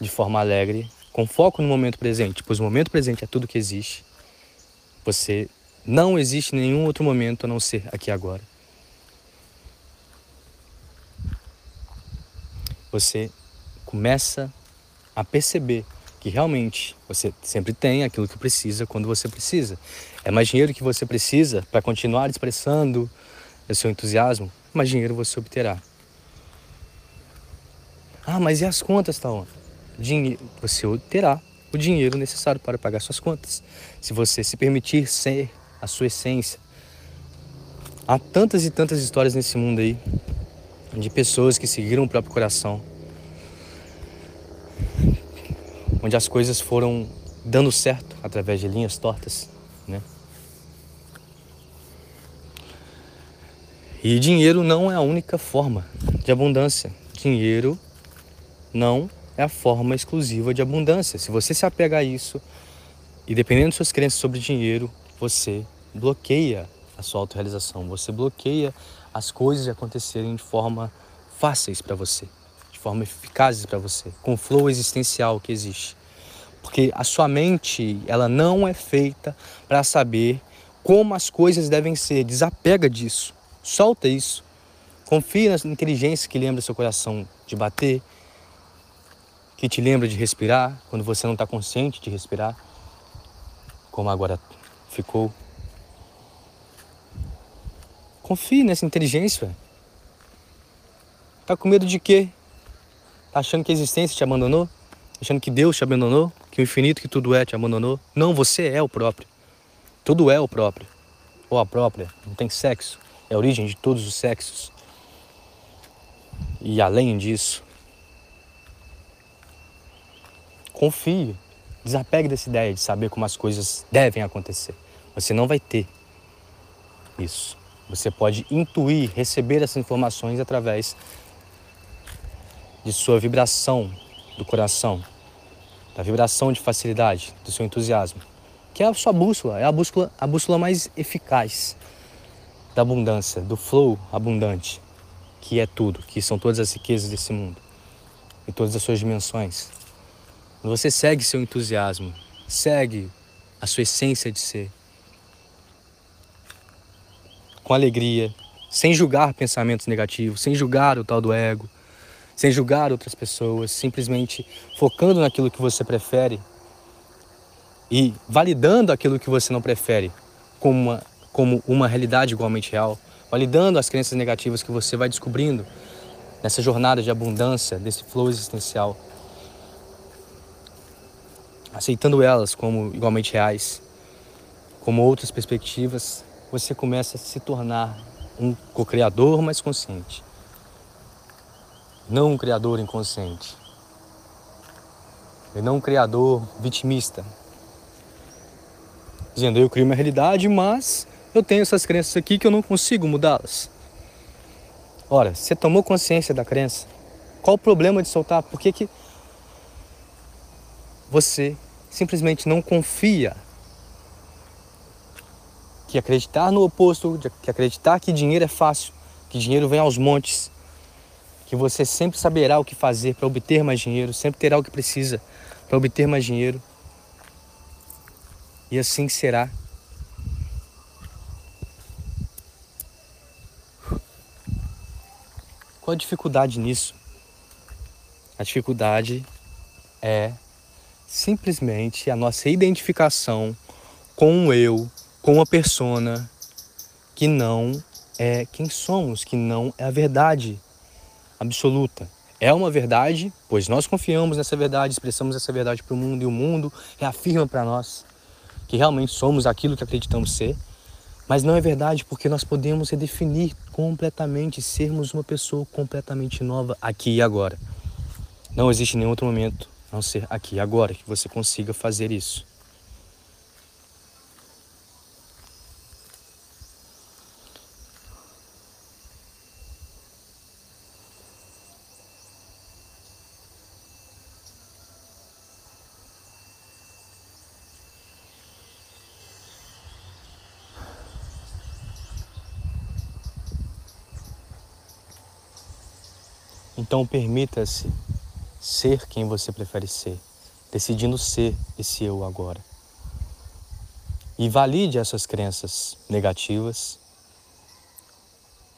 de forma alegre, com foco no momento presente, pois o momento presente é tudo que existe. Você não existe nenhum outro momento a não ser aqui agora. Você começa a perceber que realmente você sempre tem aquilo que precisa quando você precisa. É mais dinheiro que você precisa para continuar expressando o seu entusiasmo, mais dinheiro você obterá. Ah, mas e as contas, Taon? Dinheiro, você terá o dinheiro necessário para pagar suas contas. Se você se permitir ser a sua essência. Há tantas e tantas histórias nesse mundo aí de pessoas que seguiram o próprio coração, onde as coisas foram dando certo através de linhas tortas, né? E dinheiro não é a única forma de abundância. Dinheiro não é a forma exclusiva de abundância. Se você se apega a isso e dependendo de suas crenças sobre dinheiro, você bloqueia a sua autorrealização, você bloqueia as coisas de acontecerem de forma fáceis para você, forma eficazes para você, com o flow existencial que existe. Porque a sua mente, ela não é feita para saber como as coisas devem ser. Desapega disso. Solta isso. Confie na inteligência que lembra seu coração de bater, que te lembra de respirar quando você não está consciente de respirar, como agora ficou. Confie nessa inteligência. Tá com medo de quê? Tá achando que a existência te abandonou? Achando que Deus te abandonou? Que o infinito que tudo é te abandonou? Não, você é o próprio. Tudo é o próprio. Ou a própria. Não tem sexo. É a origem de todos os sexos. E além disso, confie. Desapegue dessa ideia de saber como as coisas devem acontecer. Você não vai ter isso. Você pode intuir, receber essas informações através de sua vibração do coração, da vibração de facilidade, do seu entusiasmo, que é a sua bússola, é a bússola, a bússola mais eficaz da abundância, do flow abundante, que é tudo, que são todas as riquezas desse mundo e todas as suas dimensões. Você segue seu entusiasmo, segue a sua essência de ser, com alegria, sem julgar pensamentos negativos, sem julgar o tal do ego, sem julgar outras pessoas, simplesmente focando naquilo que você prefere e validando aquilo que você não prefere como uma, como uma realidade igualmente real, validando as crenças negativas que você vai descobrindo nessa jornada de abundância, desse flow existencial, aceitando elas como igualmente reais, como outras perspectivas, você começa a se tornar um co-criador mais consciente não um criador inconsciente. E não um criador vitimista. Dizendo, eu crio minha realidade, mas eu tenho essas crenças aqui que eu não consigo mudá-las. Ora, você tomou consciência da crença? Qual o problema de soltar? Por que, que você simplesmente não confia que acreditar no oposto, que acreditar que dinheiro é fácil, que dinheiro vem aos montes, que você sempre saberá o que fazer para obter mais dinheiro, sempre terá o que precisa para obter mais dinheiro. E assim será. Qual a dificuldade nisso? A dificuldade é simplesmente a nossa identificação com o eu, com a persona que não é quem somos, que não é a verdade absoluta. É uma verdade, pois nós confiamos nessa verdade, expressamos essa verdade para o mundo e o mundo reafirma para nós que realmente somos aquilo que acreditamos ser. Mas não é verdade porque nós podemos redefinir completamente, sermos uma pessoa completamente nova aqui e agora. Não existe nenhum outro momento a não ser aqui e agora que você consiga fazer isso. Então permita-se ser quem você prefere ser, decidindo ser esse eu agora. E valide essas crenças negativas.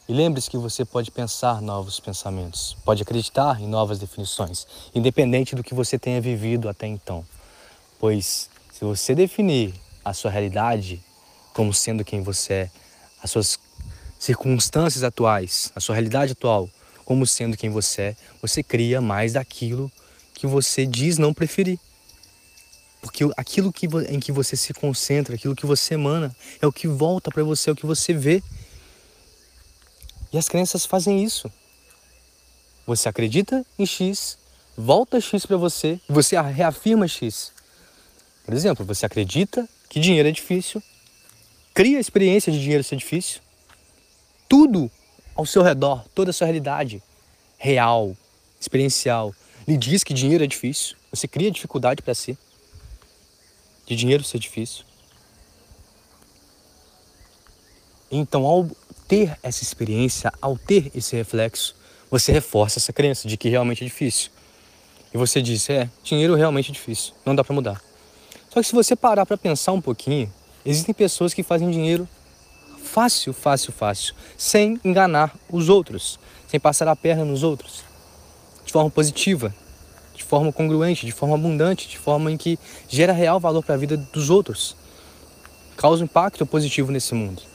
E lembre-se que você pode pensar novos pensamentos, pode acreditar em novas definições, independente do que você tenha vivido até então. Pois se você definir a sua realidade como sendo quem você é, as suas circunstâncias atuais, a sua realidade atual, como sendo quem você é, você cria mais daquilo que você diz não preferir. Porque aquilo que, em que você se concentra, aquilo que você emana, é o que volta para você, é o que você vê. E as crenças fazem isso. você acredita em X, volta X para você, você reafirma X. Por exemplo, você acredita que dinheiro é difícil, cria a experiência de dinheiro ser difícil, tudo ao seu redor, toda a sua realidade real, experiencial, lhe diz que dinheiro é difícil, você cria dificuldade para si, de dinheiro ser difícil. Então, ao ter essa experiência, ao ter esse reflexo, você reforça essa crença de que realmente é difícil. E você diz: é, dinheiro realmente é difícil, não dá para mudar. Só que se você parar para pensar um pouquinho, existem pessoas que fazem dinheiro fácil, fácil, fácil, sem enganar os outros, sem passar a perna nos outros, de forma positiva, de forma congruente, de forma abundante, de forma em que gera real valor para a vida dos outros, causa um impacto positivo nesse mundo.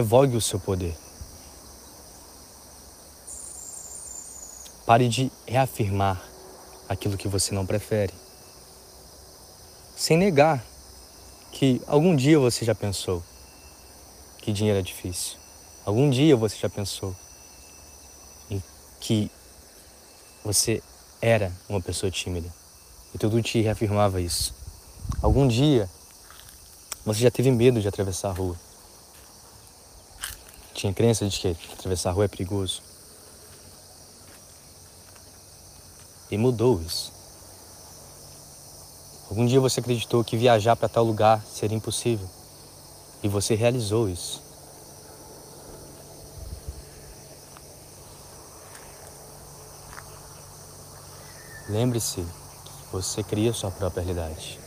Revogue o seu poder. Pare de reafirmar aquilo que você não prefere. Sem negar que algum dia você já pensou que dinheiro é difícil. Algum dia você já pensou em que você era uma pessoa tímida e tudo te reafirmava isso. Algum dia você já teve medo de atravessar a rua tinha crença de que atravessar a rua é perigoso. E mudou isso. Algum dia você acreditou que viajar para tal lugar seria impossível. E você realizou isso. Lembre-se que você cria sua própria realidade.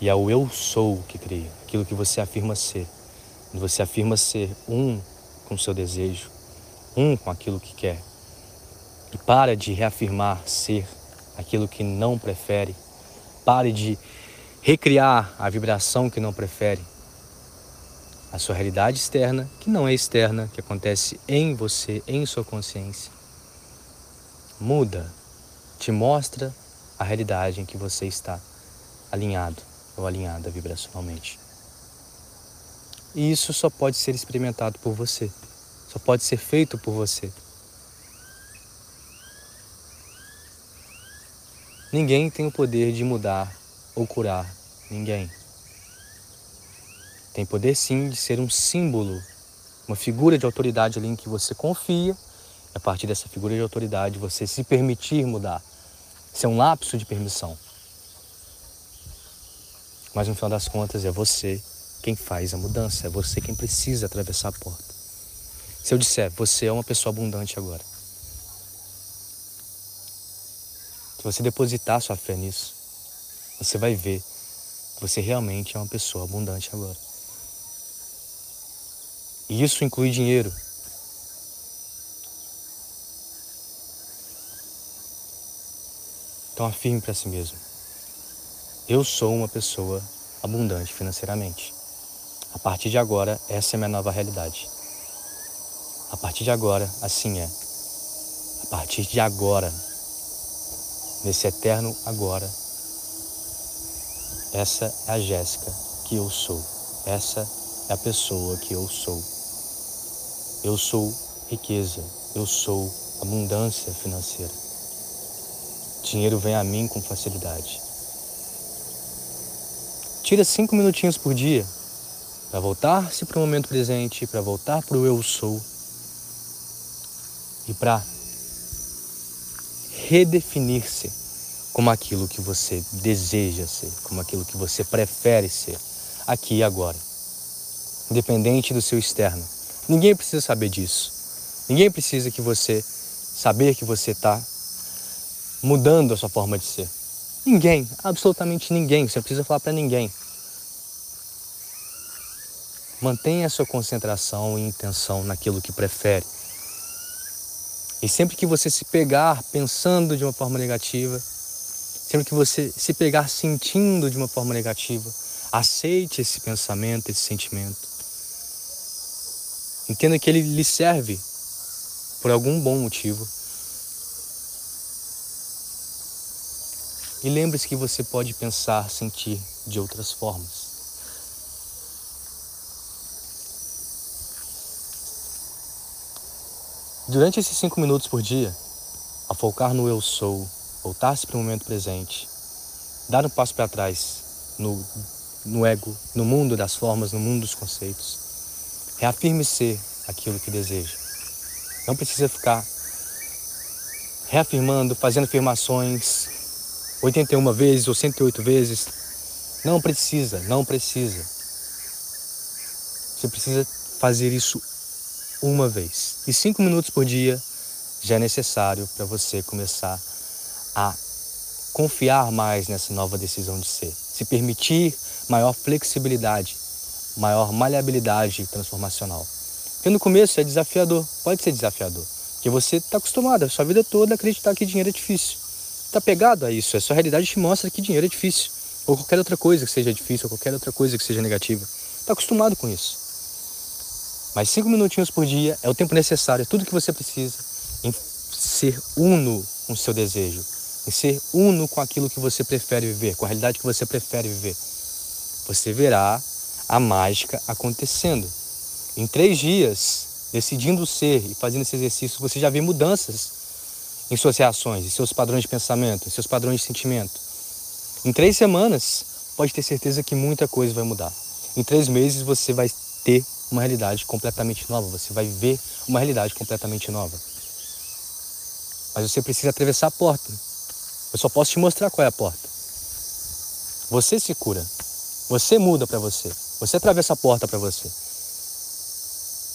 E é o eu sou que cria, aquilo que você afirma ser. Você afirma ser um com seu desejo, um com aquilo que quer. E para de reafirmar ser aquilo que não prefere. Pare de recriar a vibração que não prefere. A sua realidade externa, que não é externa, que acontece em você, em sua consciência. Muda, te mostra a realidade em que você está alinhado ou alinhada vibracionalmente. E isso só pode ser experimentado por você, só pode ser feito por você. Ninguém tem o poder de mudar ou curar ninguém. Tem poder sim de ser um símbolo, uma figura de autoridade ali em que você confia, a partir dessa figura de autoridade você se permitir mudar. Isso é um lapso de permissão. Mas no final das contas é você quem faz a mudança, é você quem precisa atravessar a porta. Se eu disser, você é uma pessoa abundante agora. Se você depositar sua fé nisso, você vai ver que você realmente é uma pessoa abundante agora. E isso inclui dinheiro. Então afirme para si mesmo: eu sou uma pessoa abundante financeiramente. A partir de agora, essa é minha nova realidade. A partir de agora, assim é. A partir de agora, nesse eterno agora, essa é a Jéssica que eu sou. Essa é a pessoa que eu sou. Eu sou riqueza, eu sou abundância financeira. Dinheiro vem a mim com facilidade. Tira cinco minutinhos por dia para voltar-se para o momento presente, para voltar para o eu sou e para redefinir-se como aquilo que você deseja ser, como aquilo que você prefere ser, aqui e agora, independente do seu externo. Ninguém precisa saber disso. Ninguém precisa que você saber que você está mudando a sua forma de ser. Ninguém, absolutamente ninguém. Você não precisa falar para ninguém. Mantenha a sua concentração e intenção naquilo que prefere. E sempre que você se pegar pensando de uma forma negativa, Sempre que você se pegar sentindo de uma forma negativa, aceite esse pensamento, esse sentimento. Entenda que ele lhe serve por algum bom motivo. E lembre-se que você pode pensar, sentir de outras formas. Durante esses cinco minutos por dia, a focar no eu sou, voltar-se para o momento presente, dar um passo para trás no, no ego, no mundo das formas, no mundo dos conceitos, reafirme ser aquilo que deseja. Não precisa ficar reafirmando, fazendo afirmações 81 vezes ou 108 vezes. Não precisa, não precisa. Você precisa fazer isso uma vez. E cinco minutos por dia já é necessário para você começar a confiar mais nessa nova decisão de ser. Se permitir maior flexibilidade, maior maleabilidade transformacional. Porque no começo é desafiador, pode ser desafiador. Porque você está acostumado a sua vida toda a acreditar que dinheiro é difícil. Está pegado a isso, a sua realidade te mostra que dinheiro é difícil. Ou qualquer outra coisa que seja difícil, ou qualquer outra coisa que seja negativa. Está acostumado com isso. Mas cinco minutinhos por dia é o tempo necessário, é tudo que você precisa em ser uno com o seu desejo, em ser uno com aquilo que você prefere viver, com a realidade que você prefere viver. Você verá a mágica acontecendo. Em três dias, decidindo ser e fazendo esse exercício, você já vê mudanças em suas reações, em seus padrões de pensamento, em seus padrões de sentimento. Em três semanas, pode ter certeza que muita coisa vai mudar. Em três meses, você vai ter uma realidade completamente nova, você vai ver uma realidade completamente nova. Mas você precisa atravessar a porta. Eu só posso te mostrar qual é a porta. Você se cura. Você muda para você. Você atravessa a porta para você.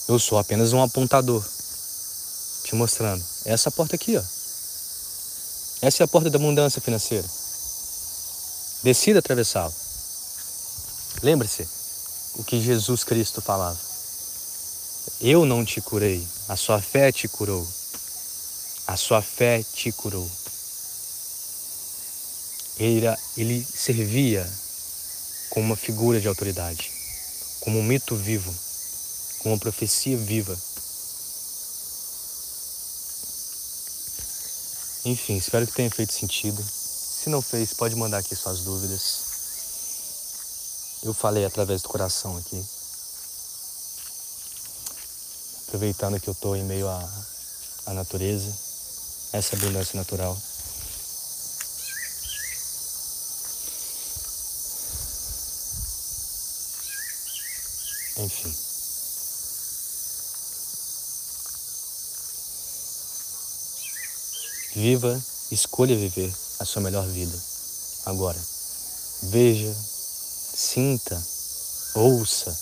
Eu sou apenas um apontador. Te mostrando. Essa porta aqui, ó. Essa é a porta da abundância financeira. Decida atravessá-la. Lembre-se o que Jesus Cristo falava. Eu não te curei, a sua fé te curou. A sua fé te curou. Ele, ele servia como uma figura de autoridade, como um mito vivo com uma profecia viva. Enfim, espero que tenha feito sentido. Se não fez, pode mandar aqui suas dúvidas. Eu falei através do coração aqui. Aproveitando que eu estou em meio à, à natureza, essa abundância natural. Enfim. Viva, escolha viver a sua melhor vida agora. Veja, sinta, ouça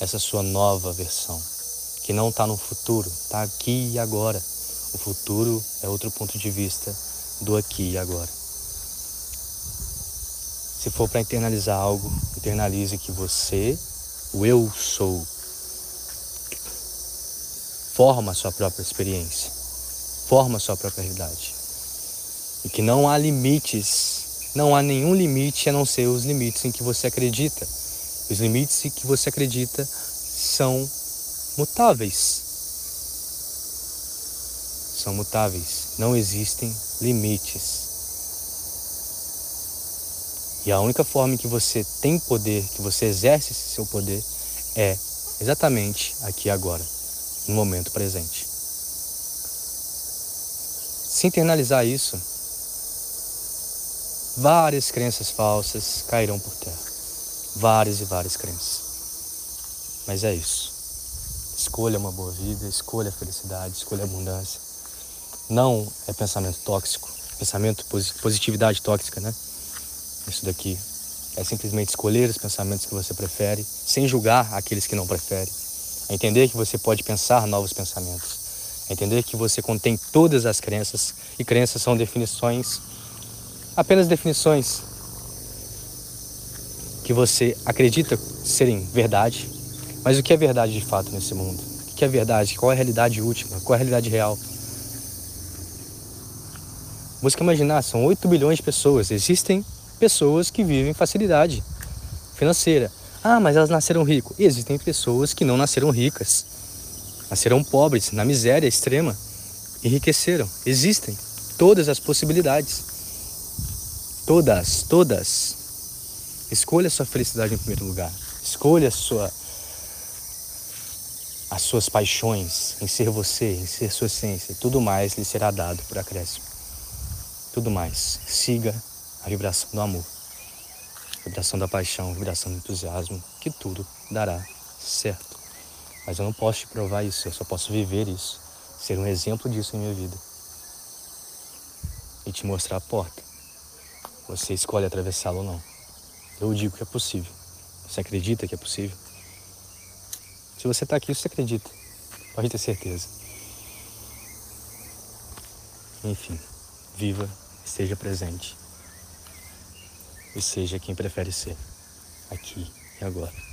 essa sua nova versão, que não está no futuro, está aqui e agora. O futuro é outro ponto de vista do aqui e agora. Se for para internalizar algo, internalize que você, o eu sou, forma a sua própria experiência forma a sua própria realidade. E que não há limites, não há nenhum limite a não ser os limites em que você acredita. Os limites em que você acredita são mutáveis. São mutáveis. Não existem limites. E a única forma que você tem poder, que você exerce esse seu poder, é exatamente aqui agora, no momento presente. Se internalizar isso, várias crenças falsas cairão por terra. Várias e várias crenças. Mas é isso. Escolha uma boa vida, escolha a felicidade, escolha a abundância. Não é pensamento tóxico, pensamento positividade tóxica, né? Isso daqui é simplesmente escolher os pensamentos que você prefere, sem julgar aqueles que não prefere. É entender que você pode pensar novos pensamentos Entender que você contém todas as crenças e crenças são definições, apenas definições que você acredita serem verdade. Mas o que é verdade de fato nesse mundo? O que é verdade? Qual é a realidade última? Qual é a realidade real? Busca imaginar, são 8 bilhões de pessoas. Existem pessoas que vivem facilidade financeira. Ah, mas elas nasceram ricas. Existem pessoas que não nasceram ricas. Nasceram pobres, na miséria extrema. Enriqueceram. Existem todas as possibilidades. Todas, todas. Escolha a sua felicidade em primeiro lugar. Escolha a sua as suas paixões, em ser você, em ser sua essência. Tudo mais lhe será dado por acréscimo. Tudo mais. Siga a vibração do amor, vibração da paixão, vibração do entusiasmo, que tudo dará certo. Mas eu não posso te provar isso, eu só posso viver isso, ser um exemplo disso em minha vida e te mostrar a porta. Você escolhe atravessá-la ou não. Eu digo que é possível. Você acredita que é possível? Se você está aqui, você acredita. Pode ter certeza. Enfim, viva, esteja presente. E seja quem prefere ser, aqui e agora.